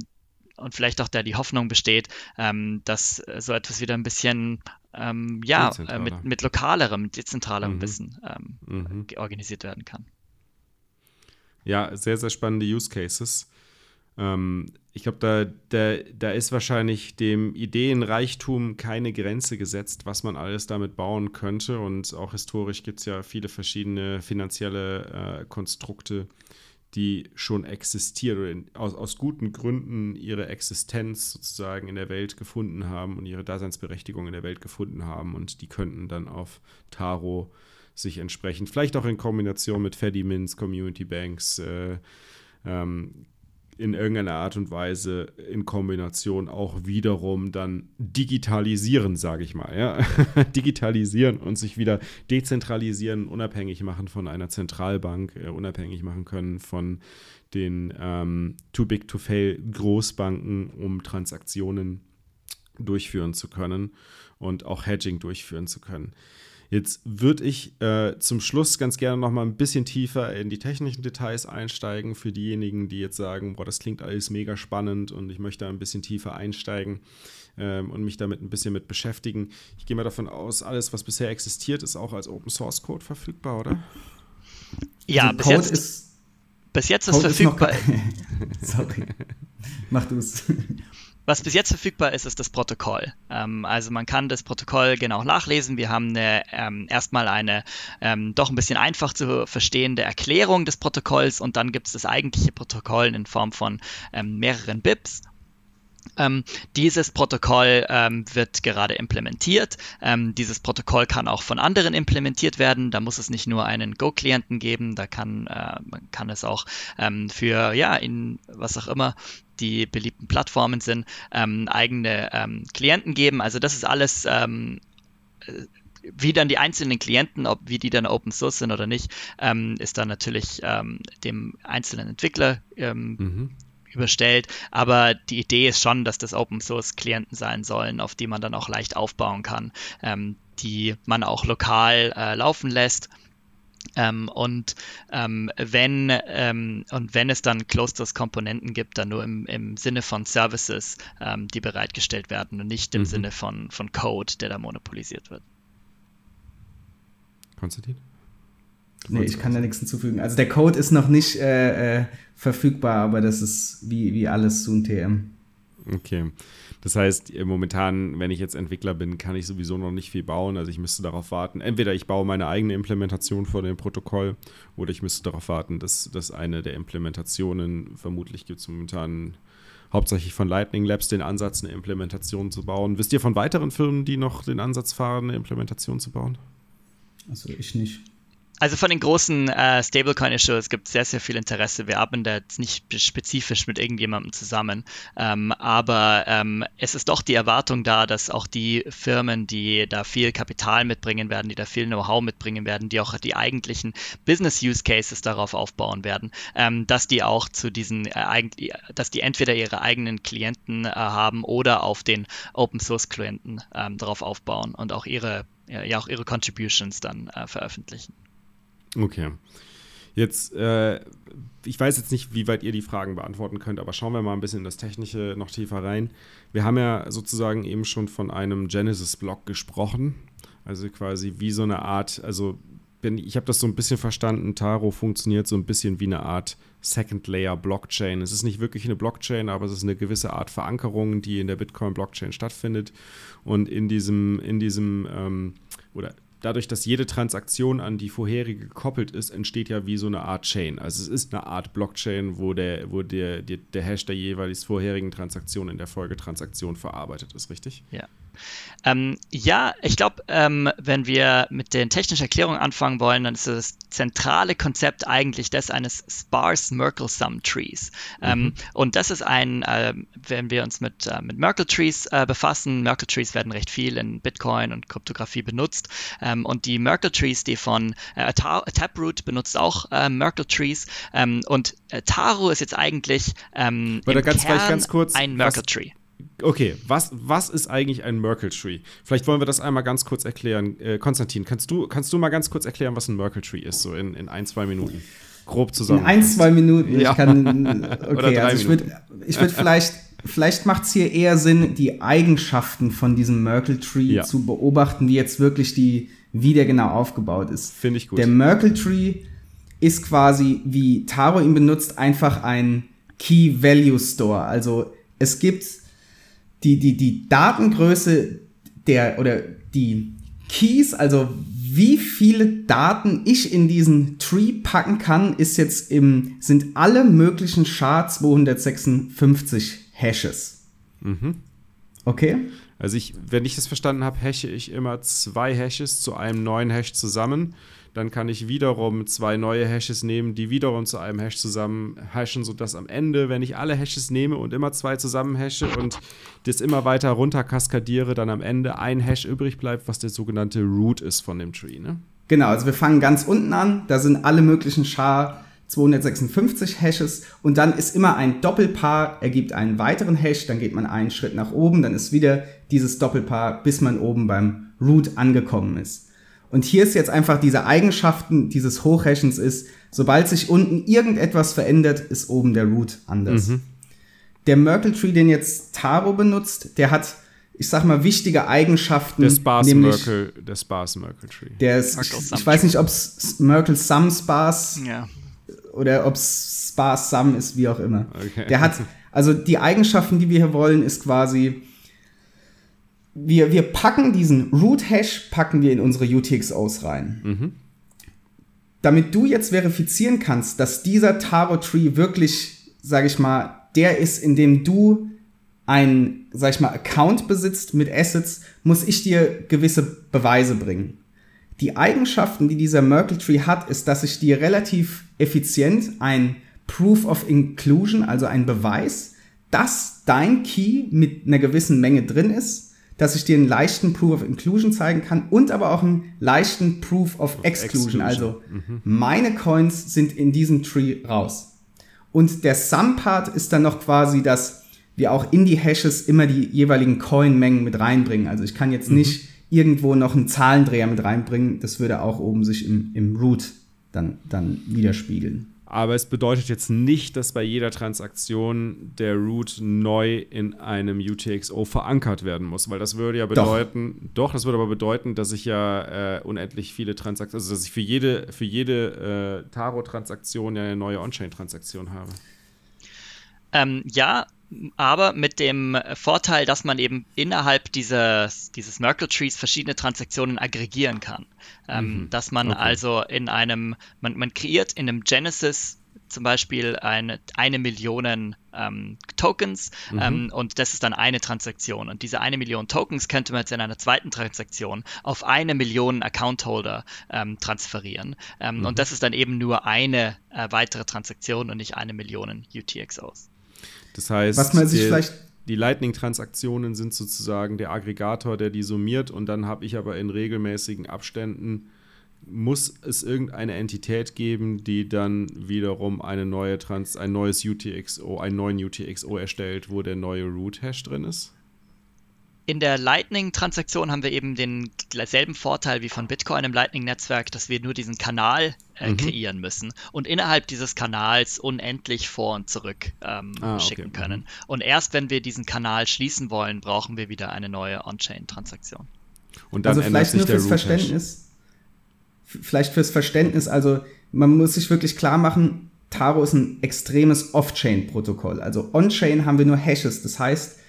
und vielleicht auch da die Hoffnung besteht, ähm, dass äh, so etwas wieder ein bisschen ähm, ja, äh, mit, mit lokalerem, dezentralerem mhm. Wissen ähm, mhm. organisiert werden kann. Ja, sehr, sehr spannende Use Cases. Ähm, ich glaube, da, da, da ist wahrscheinlich dem Ideenreichtum keine Grenze gesetzt, was man alles damit bauen könnte. Und auch historisch gibt es ja viele verschiedene finanzielle äh, Konstrukte, die schon existieren oder in, aus, aus guten Gründen ihre Existenz sozusagen in der Welt gefunden haben und ihre Daseinsberechtigung in der Welt gefunden haben und die könnten dann auf Taro sich entsprechend, vielleicht auch in Kombination mit Fedimints, Community Banks, äh, ähm, in irgendeiner Art und Weise in Kombination auch wiederum dann digitalisieren, sage ich mal. Ja? [laughs] digitalisieren und sich wieder dezentralisieren, unabhängig machen von einer Zentralbank, äh, unabhängig machen können von den ähm, Too Big to Fail Großbanken, um Transaktionen durchführen zu können und auch Hedging durchführen zu können. Jetzt würde ich äh, zum Schluss ganz gerne noch mal ein bisschen tiefer in die technischen Details einsteigen für diejenigen, die jetzt sagen, boah, das klingt alles mega spannend und ich möchte ein bisschen tiefer einsteigen ähm, und mich damit ein bisschen mit beschäftigen. Ich gehe mal davon aus, alles, was bisher existiert, ist auch als Open Source Code verfügbar, oder? Ja, also bis, jetzt, ist, bis jetzt ist verfügbar. Ist [laughs] Sorry, mach du es. [laughs] Was bis jetzt verfügbar ist, ist das Protokoll. Ähm, also man kann das Protokoll genau nachlesen. Wir haben eine, ähm, erstmal eine ähm, doch ein bisschen einfach zu verstehende Erklärung des Protokolls und dann gibt es das eigentliche Protokoll in Form von ähm, mehreren Bips ähm, dieses Protokoll ähm, wird gerade implementiert. Ähm, dieses Protokoll kann auch von anderen implementiert werden. Da muss es nicht nur einen Go-Klienten geben, da kann, äh, man kann es auch ähm, für, ja, in was auch immer die beliebten Plattformen sind, ähm, eigene ähm, Klienten geben. Also das ist alles äh, wie dann die einzelnen Klienten, ob wie die dann Open Source sind oder nicht, ähm, ist dann natürlich ähm, dem einzelnen Entwickler ähm, mhm überstellt. Aber die Idee ist schon, dass das Open Source Klienten sein sollen, auf die man dann auch leicht aufbauen kann, ähm, die man auch lokal äh, laufen lässt. Ähm, und ähm, wenn ähm, und wenn es dann Closed Komponenten gibt, dann nur im, im Sinne von Services, ähm, die bereitgestellt werden und nicht im mhm. Sinne von, von Code, der da monopolisiert wird. Konstantin? Nee, ich kann da nichts hinzufügen. Also der Code ist noch nicht äh, äh, verfügbar, aber das ist wie, wie alles zu TM. Okay. Das heißt, äh, momentan, wenn ich jetzt Entwickler bin, kann ich sowieso noch nicht viel bauen. Also ich müsste darauf warten. Entweder ich baue meine eigene Implementation vor dem Protokoll oder ich müsste darauf warten, dass, dass eine der Implementationen, vermutlich gibt es momentan hauptsächlich von Lightning Labs den Ansatz, eine Implementation zu bauen. Wisst ihr von weiteren Firmen, die noch den Ansatz fahren, eine Implementation zu bauen? Also ich nicht. Also von den großen äh, Stablecoin-Issues gibt es sehr, sehr viel Interesse. Wir arbeiten da jetzt nicht spezifisch mit irgendjemandem zusammen, ähm, aber ähm, es ist doch die Erwartung da, dass auch die Firmen, die da viel Kapital mitbringen werden, die da viel Know-how mitbringen werden, die auch die eigentlichen Business-Use-Cases darauf aufbauen werden, ähm, dass die auch zu diesen, äh, dass die entweder ihre eigenen Klienten äh, haben oder auf den Open-Source-Klienten ähm, darauf aufbauen und auch ihre ja, auch ihre Contributions dann äh, veröffentlichen. Okay. Jetzt, äh, ich weiß jetzt nicht, wie weit ihr die Fragen beantworten könnt, aber schauen wir mal ein bisschen in das Technische noch tiefer rein. Wir haben ja sozusagen eben schon von einem Genesis-Block gesprochen. Also quasi wie so eine Art, also bin, ich habe das so ein bisschen verstanden, Taro funktioniert so ein bisschen wie eine Art Second Layer Blockchain. Es ist nicht wirklich eine Blockchain, aber es ist eine gewisse Art Verankerung, die in der Bitcoin-Blockchain stattfindet. Und in diesem, in diesem, ähm, oder dadurch, dass jede Transaktion an die vorherige gekoppelt ist, entsteht ja wie so eine Art Chain. Also es ist eine Art Blockchain, wo der, wo der, der, der Hash der jeweils vorherigen Transaktion in der Folgetransaktion verarbeitet ist, richtig? Ja. Ähm, ja, ich glaube, ähm, wenn wir mit den technischen Erklärungen anfangen wollen, dann ist das zentrale Konzept eigentlich das eines Sparse Merkle Sum Trees. Ähm, mhm. und das ist ein, äh, wenn wir uns mit, äh, mit Merkle Trees äh, befassen, Merkle Trees werden recht viel in Bitcoin und Kryptographie benutzt. Ähm, und die Merkle Trees, die von äh, Taproot benutzt auch äh, Merkle Trees. Ähm, und äh, Taro ist jetzt eigentlich ähm, im ganz, Kern ganz kurz, ein Merkle Tree. Okay, was, was ist eigentlich ein Merkle Tree? Vielleicht wollen wir das einmal ganz kurz erklären. Äh, Konstantin, kannst du, kannst du mal ganz kurz erklären, was ein Merkle Tree ist, so in, in ein, zwei Minuten? Grob zusammen. In ein, zwei Minuten. Ja. Ich kann, [laughs] okay, also ich würde ich würd vielleicht, vielleicht macht es hier eher Sinn, die Eigenschaften von diesem Merkle Tree ja. zu beobachten, wie jetzt wirklich die, wie der genau aufgebaut ist. Finde ich gut. Der Merkle Tree ist quasi, wie Taro ihn benutzt, einfach ein Key Value Store. Also es gibt die, die, die Datengröße der oder die Keys, also wie viele Daten ich in diesen Tree packen kann, ist jetzt im, sind alle möglichen SHA-256 Hashes. Mhm. Okay? Also ich, wenn ich das verstanden habe, hashe ich immer zwei Hashes zu einem neuen Hash zusammen dann kann ich wiederum zwei neue Hashes nehmen, die wiederum zu einem Hash zusammen hashen, sodass am Ende, wenn ich alle Hashes nehme und immer zwei zusammen hashe und das immer weiter runter kaskadiere, dann am Ende ein Hash übrig bleibt, was der sogenannte Root ist von dem Tree. Ne? Genau, also wir fangen ganz unten an, da sind alle möglichen Char 256 Hashes und dann ist immer ein Doppelpaar, ergibt einen weiteren Hash, dann geht man einen Schritt nach oben, dann ist wieder dieses Doppelpaar, bis man oben beim Root angekommen ist. Und hier ist jetzt einfach diese Eigenschaften dieses Hochhashens ist, sobald sich unten irgendetwas verändert, ist oben der Root anders. Mhm. Der Merkle Tree, den jetzt Taro benutzt, der hat, ich sag mal, wichtige Eigenschaften. Der Sparse Merkle, der Sparse Merkle Tree. Der ist, ich, ich weiß nicht, ob es Merkle Sum Sparse ja. oder ob es Sparse Sum ist, wie auch immer. Okay. Der hat, also die Eigenschaften, die wir hier wollen, ist quasi, wir, wir packen diesen Root-Hash, packen wir in unsere UTXOs rein. Mhm. Damit du jetzt verifizieren kannst, dass dieser Taro-Tree wirklich, sag ich mal, der ist, in dem du ein, sag ich mal, Account besitzt mit Assets, muss ich dir gewisse Beweise bringen. Die Eigenschaften, die dieser Merkle Tree hat, ist, dass ich dir relativ effizient ein Proof of Inclusion, also ein Beweis, dass dein Key mit einer gewissen Menge drin ist, dass ich dir einen leichten Proof of Inclusion zeigen kann und aber auch einen leichten Proof of, of Exclusion. Exclusion. Also mhm. meine Coins sind in diesem Tree raus. Und der Sum-Part ist dann noch quasi, dass wir auch in die Hashes immer die jeweiligen Coin-Mengen mit reinbringen. Also ich kann jetzt mhm. nicht irgendwo noch einen Zahlendreher mit reinbringen. Das würde auch oben sich im, im Root dann, dann widerspiegeln. Aber es bedeutet jetzt nicht, dass bei jeder Transaktion der Root neu in einem UTXO verankert werden muss, weil das würde ja bedeuten, doch, doch das würde aber bedeuten, dass ich ja äh, unendlich viele Transaktionen, also dass ich für jede, für jede äh, Taro-Transaktion ja eine neue On-Chain-Transaktion habe. Ähm, ja, aber mit dem Vorteil, dass man eben innerhalb dieses, dieses Merkle Trees verschiedene Transaktionen aggregieren kann. Ähm, mhm. Dass man okay. also in einem, man, man kreiert in einem Genesis zum Beispiel eine, eine Million ähm, Tokens mhm. ähm, und das ist dann eine Transaktion. Und diese eine Million Tokens könnte man jetzt in einer zweiten Transaktion auf eine Million Account-Holder ähm, transferieren. Ähm, mhm. Und das ist dann eben nur eine äh, weitere Transaktion und nicht eine Million UTXOs. Das heißt, was man sich die, vielleicht die Lightning-Transaktionen sind sozusagen der Aggregator, der die summiert und dann habe ich aber in regelmäßigen Abständen muss es irgendeine Entität geben, die dann wiederum eine neue Trans, ein neues UTXO, einen neuen UTXO erstellt, wo der neue Root-Hash drin ist? In der Lightning-Transaktion haben wir eben denselben Vorteil wie von Bitcoin im Lightning-Netzwerk, dass wir nur diesen Kanal äh, mhm. kreieren müssen und innerhalb dieses Kanals unendlich vor und zurück ähm, ah, schicken okay. können. Mhm. Und erst wenn wir diesen Kanal schließen wollen, brauchen wir wieder eine neue On-Chain-Transaktion. Und dann also vielleicht nur fürs Verständnis, vielleicht fürs Verständnis, also man muss sich wirklich klar machen, Taro ist ein extremes Off-Chain-Protokoll. Also On-Chain haben wir nur Hashes, das heißt,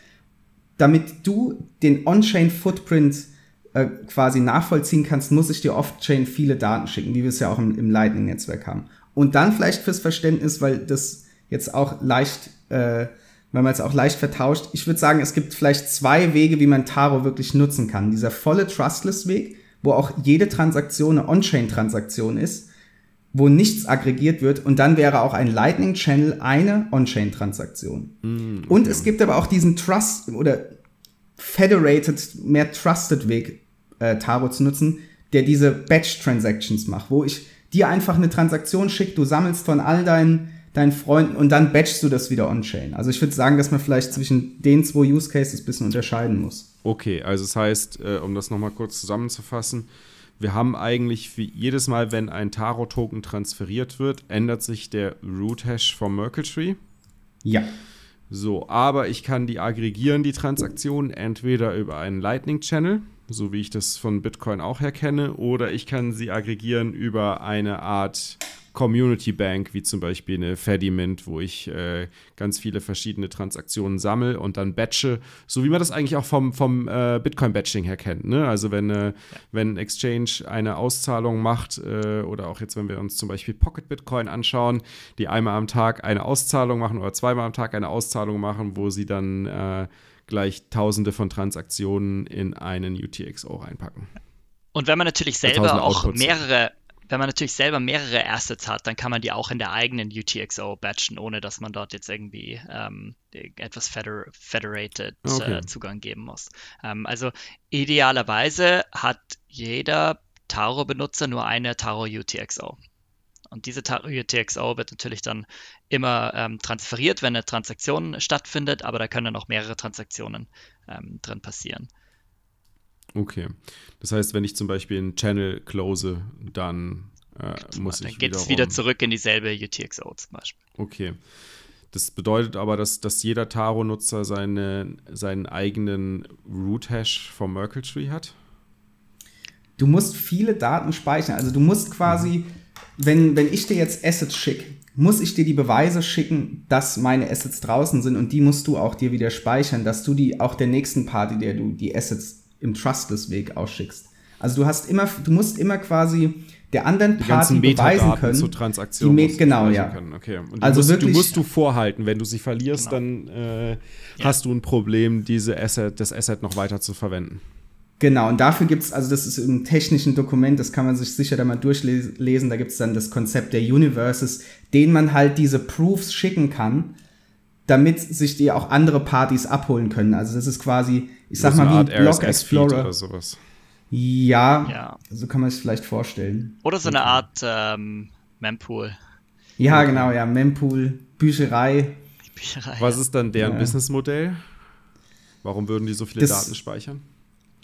damit du den On-Chain-Footprint äh, quasi nachvollziehen kannst, muss ich dir off-chain viele Daten schicken, wie wir es ja auch im, im Lightning-Netzwerk haben. Und dann vielleicht fürs Verständnis, weil das jetzt auch leicht, äh, weil man es auch leicht vertauscht. Ich würde sagen, es gibt vielleicht zwei Wege, wie man Taro wirklich nutzen kann. Dieser volle Trustless-Weg, wo auch jede Transaktion eine On-Chain-Transaktion ist, wo nichts aggregiert wird und dann wäre auch ein Lightning Channel eine On-Chain-Transaktion. Mm, okay. Und es gibt aber auch diesen Trust oder Federated, mehr Trusted Weg, äh, Taro zu nutzen, der diese Batch-Transactions macht, wo ich dir einfach eine Transaktion schicke, du sammelst von all deinen, deinen Freunden und dann batchst du das wieder on-chain. Also ich würde sagen, dass man vielleicht zwischen den zwei Use Cases ein bisschen unterscheiden muss. Okay, also das heißt, äh, um das nochmal kurz zusammenzufassen, wir haben eigentlich für jedes Mal, wenn ein Taro-Token transferiert wird, ändert sich der Root-Hash vom Merkle Tree. Ja. So, aber ich kann die aggregieren, die Transaktionen, entweder über einen Lightning-Channel, so wie ich das von Bitcoin auch her kenne, oder ich kann sie aggregieren über eine Art Community Bank, wie zum Beispiel eine Fedimint, wo ich äh, ganz viele verschiedene Transaktionen sammle und dann batche, so wie man das eigentlich auch vom, vom äh, Bitcoin-Batching her kennt. Ne? Also wenn, äh, wenn Exchange eine Auszahlung macht, äh, oder auch jetzt, wenn wir uns zum Beispiel Pocket Bitcoin anschauen, die einmal am Tag eine Auszahlung machen oder zweimal am Tag eine Auszahlung machen, wo sie dann äh, gleich tausende von Transaktionen in einen UTXO reinpacken. Und wenn man natürlich selber auch mehrere wenn man natürlich selber mehrere Assets hat, dann kann man die auch in der eigenen UTXO batchen, ohne dass man dort jetzt irgendwie ähm, etwas feder federated äh, okay. äh, Zugang geben muss. Ähm, also idealerweise hat jeder Taro-Benutzer nur eine Taro UTXO. Und diese Taro UTXO wird natürlich dann immer ähm, transferiert, wenn eine Transaktion stattfindet, aber da können auch mehrere Transaktionen ähm, drin passieren. Okay. Das heißt, wenn ich zum Beispiel einen Channel close, dann äh, muss dann ich geht es wieder zurück in dieselbe UTXO zum Beispiel. Okay. Das bedeutet aber, dass, dass jeder Taro-Nutzer seine, seinen eigenen Root-Hash vom Merkle Tree hat? Du musst viele Daten speichern. Also du musst quasi, mhm. wenn, wenn ich dir jetzt Assets schicke, muss ich dir die Beweise schicken, dass meine Assets draußen sind und die musst du auch dir wieder speichern, dass du die auch der nächsten Party, der du die Assets im Trustless-Weg ausschickst. Also du hast immer, du musst immer quasi der anderen Party beweisen können. Zur Transaktion die genau, ja. Können. Okay. Und die also musst, wirklich, du musst du vorhalten. Wenn du sie verlierst, genau. dann äh, ja. hast du ein Problem, diese Asset, das Asset noch weiter zu verwenden. Genau, und dafür gibt es, also das ist im technischen Dokument, das kann man sich sicher da mal durchlesen, da gibt es dann das Konzept der Universes, denen man halt diese Proofs schicken kann, damit sich die auch andere Partys abholen können. Also das ist quasi, ich sag mal, wie ein Block Explorer. Oder sowas. Ja, ja, so kann man es vielleicht vorstellen. Oder so eine Art ähm, Mempool. Ja, genau, ja, Mempool, Bücherei. Bücherei Was ist dann deren ja. Businessmodell? Warum würden die so viele das, Daten speichern?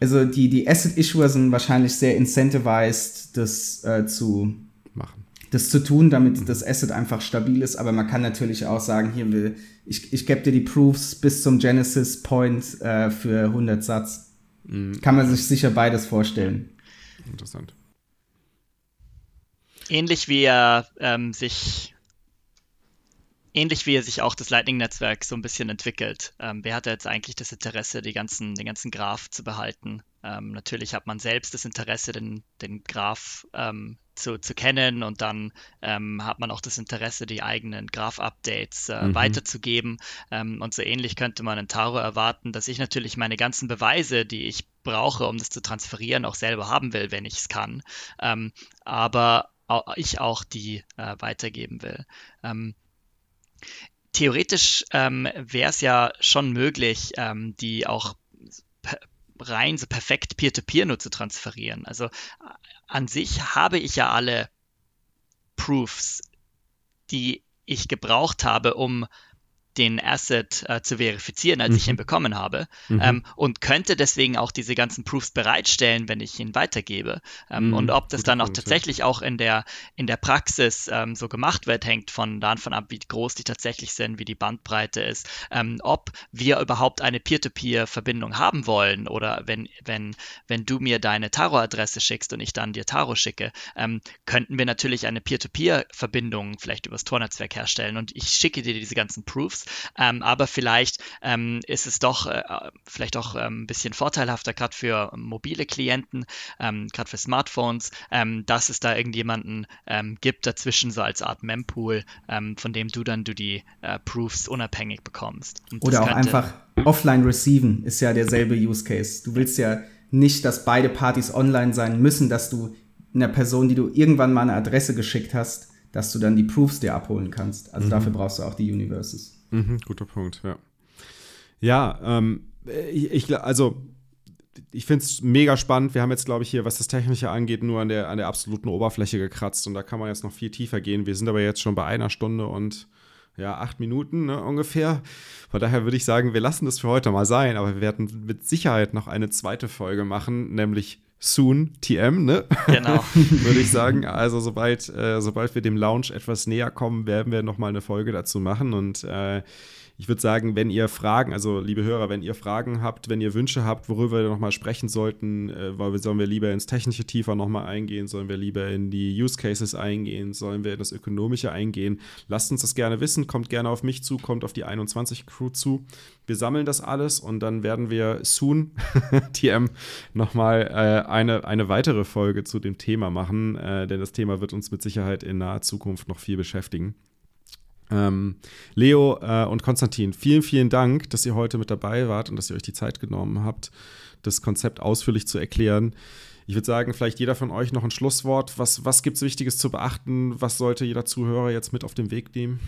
Also die, die Asset-Issuer sind wahrscheinlich sehr incentivized, das äh, zu. Das zu tun, damit mhm. das Asset einfach stabil ist, aber man kann natürlich auch sagen, hier will ich, ich gebe dir die Proofs bis zum Genesis Point äh, für 100 Satz. Mhm. Kann man sich sicher beides vorstellen. Interessant. Ähnlich wie er ähm, sich ähnlich wie er sich auch das Lightning-Netzwerk so ein bisschen entwickelt. Ähm, wer hat jetzt eigentlich das Interesse, die ganzen, den ganzen Graph zu behalten? Ähm, natürlich hat man selbst das Interesse, den, den Graph ähm, zu, zu kennen und dann ähm, hat man auch das Interesse, die eigenen Graph-Updates äh, mhm. weiterzugeben. Ähm, und so ähnlich könnte man in Taro erwarten, dass ich natürlich meine ganzen Beweise, die ich brauche, um das zu transferieren, auch selber haben will, wenn ich es kann. Ähm, aber ich auch die äh, weitergeben will. Ähm, theoretisch ähm, wäre es ja schon möglich, ähm, die auch rein so perfekt Peer-to-Peer -Peer nur zu transferieren. Also an sich habe ich ja alle Proofs, die ich gebraucht habe, um den Asset äh, zu verifizieren, als mhm. ich ihn bekommen habe mhm. ähm, und könnte deswegen auch diese ganzen Proofs bereitstellen, wenn ich ihn weitergebe. Ähm, mhm. Und ob das dann auch Punkt, tatsächlich ja. auch in der, in der Praxis ähm, so gemacht wird, hängt von davon ab, wie groß die tatsächlich sind, wie die Bandbreite ist, ähm, ob wir überhaupt eine Peer-to-Peer-Verbindung haben wollen oder wenn, wenn, wenn du mir deine Taro-Adresse schickst und ich dann dir Taro schicke, ähm, könnten wir natürlich eine Peer-to-Peer-Verbindung vielleicht übers Tornetzwerk herstellen und ich schicke dir diese ganzen Proofs ähm, aber vielleicht ähm, ist es doch äh, vielleicht auch ähm, ein bisschen vorteilhafter, gerade für mobile Klienten, ähm, gerade für Smartphones, ähm, dass es da irgendjemanden ähm, gibt dazwischen, so als Art Mempool, von dem du dann du die äh, Proofs unabhängig bekommst. Und Oder auch einfach offline receiven ist ja derselbe Use Case. Du willst ja nicht, dass beide Partys online sein müssen, dass du einer Person, die du irgendwann mal eine Adresse geschickt hast, dass du dann die Proofs dir abholen kannst. Also mhm. dafür brauchst du auch die Universes. Mhm, guter Punkt, ja. Ja, ähm, ich, ich, also ich finde es mega spannend. Wir haben jetzt, glaube ich, hier, was das Technische angeht, nur an der, an der absoluten Oberfläche gekratzt und da kann man jetzt noch viel tiefer gehen. Wir sind aber jetzt schon bei einer Stunde und ja, acht Minuten ne, ungefähr. Von daher würde ich sagen, wir lassen das für heute mal sein, aber wir werden mit Sicherheit noch eine zweite Folge machen, nämlich soon TM, ne? Genau. [laughs] Würde ich sagen. Also sobald, äh, sobald wir dem Launch etwas näher kommen, werden wir nochmal eine Folge dazu machen. Und äh, ich würde sagen, wenn ihr Fragen, also liebe Hörer, wenn ihr Fragen habt, wenn ihr Wünsche habt, worüber wir nochmal sprechen sollten, äh, sollen wir lieber ins Technische tiefer nochmal eingehen, sollen wir lieber in die Use Cases eingehen, sollen wir in das Ökonomische eingehen, lasst uns das gerne wissen, kommt gerne auf mich zu, kommt auf die 21 Crew zu. Wir sammeln das alles und dann werden wir soon, [laughs] TM, nochmal äh, eine, eine weitere Folge zu dem Thema machen, äh, denn das Thema wird uns mit Sicherheit in naher Zukunft noch viel beschäftigen. Ähm, Leo äh, und Konstantin, vielen, vielen Dank, dass ihr heute mit dabei wart und dass ihr euch die Zeit genommen habt, das Konzept ausführlich zu erklären. Ich würde sagen, vielleicht jeder von euch noch ein Schlusswort. Was, was gibt es Wichtiges zu beachten? Was sollte jeder Zuhörer jetzt mit auf den Weg nehmen?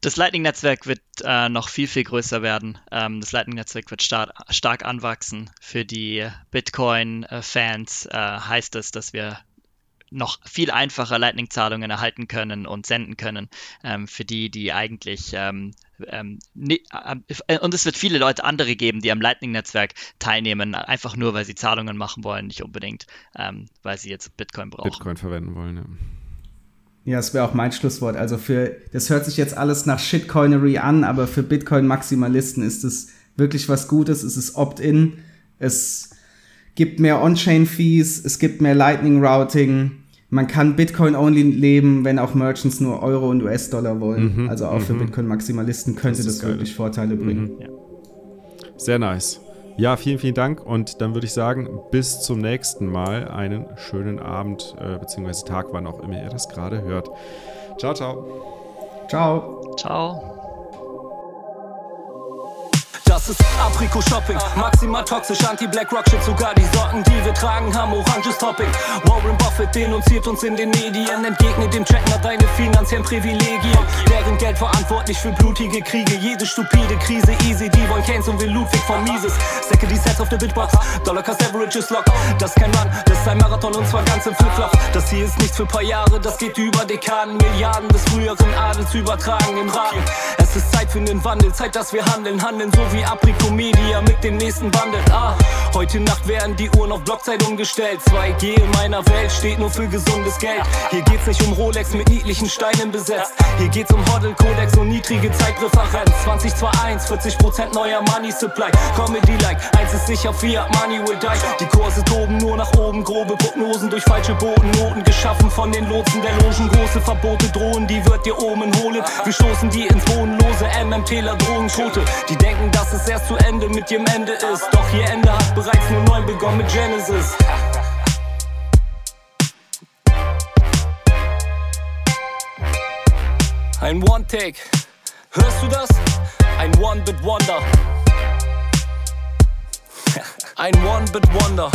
Das Lightning-Netzwerk wird äh, noch viel, viel größer werden. Ähm, das Lightning-Netzwerk wird star stark anwachsen. Für die Bitcoin-Fans äh, heißt es, dass wir noch viel einfacher Lightning-Zahlungen erhalten können und senden können. Ähm, für die, die eigentlich ähm, ähm, ne, äh, und es wird viele Leute andere geben, die am Lightning-Netzwerk teilnehmen, einfach nur, weil sie Zahlungen machen wollen, nicht unbedingt, ähm, weil sie jetzt Bitcoin brauchen. Bitcoin verwenden wollen, ja. Ja, das wäre auch mein Schlusswort. Also für, das hört sich jetzt alles nach Shitcoinery an, aber für Bitcoin-Maximalisten ist es wirklich was Gutes. Es ist Opt-in. Es gibt mehr On-Chain-Fees. Es gibt mehr Lightning-Routing. Man kann Bitcoin-only leben, wenn auch Merchants nur Euro und US-Dollar wollen. Mhm, also auch für mhm. Bitcoin-Maximalisten könnte das, das wirklich Vorteile bringen. Mhm. Ja. Sehr nice. Ja, vielen, vielen Dank und dann würde ich sagen, bis zum nächsten Mal. Einen schönen Abend äh, bzw. Tag, wann auch immer ihr das gerade hört. Ciao, ciao. Ciao. Ciao. Das ist Apriko-Shopping, maximal toxisch, Anti-Blackrock-Shit, sogar die Sorten, die wir tragen, haben oranges Topping. Warren Buffett denunziert uns in den Medien, entgegnet dem Checkner deine finanziellen Privilegien. Deren Geld verantwortlich für blutige Kriege, jede stupide Krise, easy, die wollen und will Ludwig von Mises. Stacke die Sets auf der Bitbox, Dollar Cost Average ist lock. Das ist kein Run, das ist ein Marathon und zwar ganz im Flipflop. Das hier ist nichts für paar Jahre, das geht über Dekaden, Milliarden des früheren Adels übertragen im Rahmen. Es ist Zeit für den Wandel, Zeit, dass wir handeln, handeln so wie wie Aprikomedia mit dem nächsten Bundle. Ah, heute Nacht werden die Uhren auf Blockzeit umgestellt. 2G in meiner Welt steht nur für gesundes Geld. Hier geht's nicht um Rolex mit niedlichen Steinen besetzt. Hier geht's um Hoddle Codex und niedrige Zeitpräferenz. 2021, 40% neuer Money Supply. Comedy-like, eins ist sicher, Fiat Money will die. Die Kurse toben nur nach oben, grobe Prognosen durch falsche Bodennoten. Geschaffen von den Lotsen der Logen, große Verbote drohen, die wird dir oben holen. Wir stoßen die ins Bodenlose, MMTler drohen Tote. Die denken, dass es erst zu Ende mit ihrem Ende ist. Doch ihr Ende hat bereits nur neu begonnen mit Genesis. Ein One-Take, hörst du das? Ein One-Bit-Wonder. [laughs] Ein One-Bit-Wonder.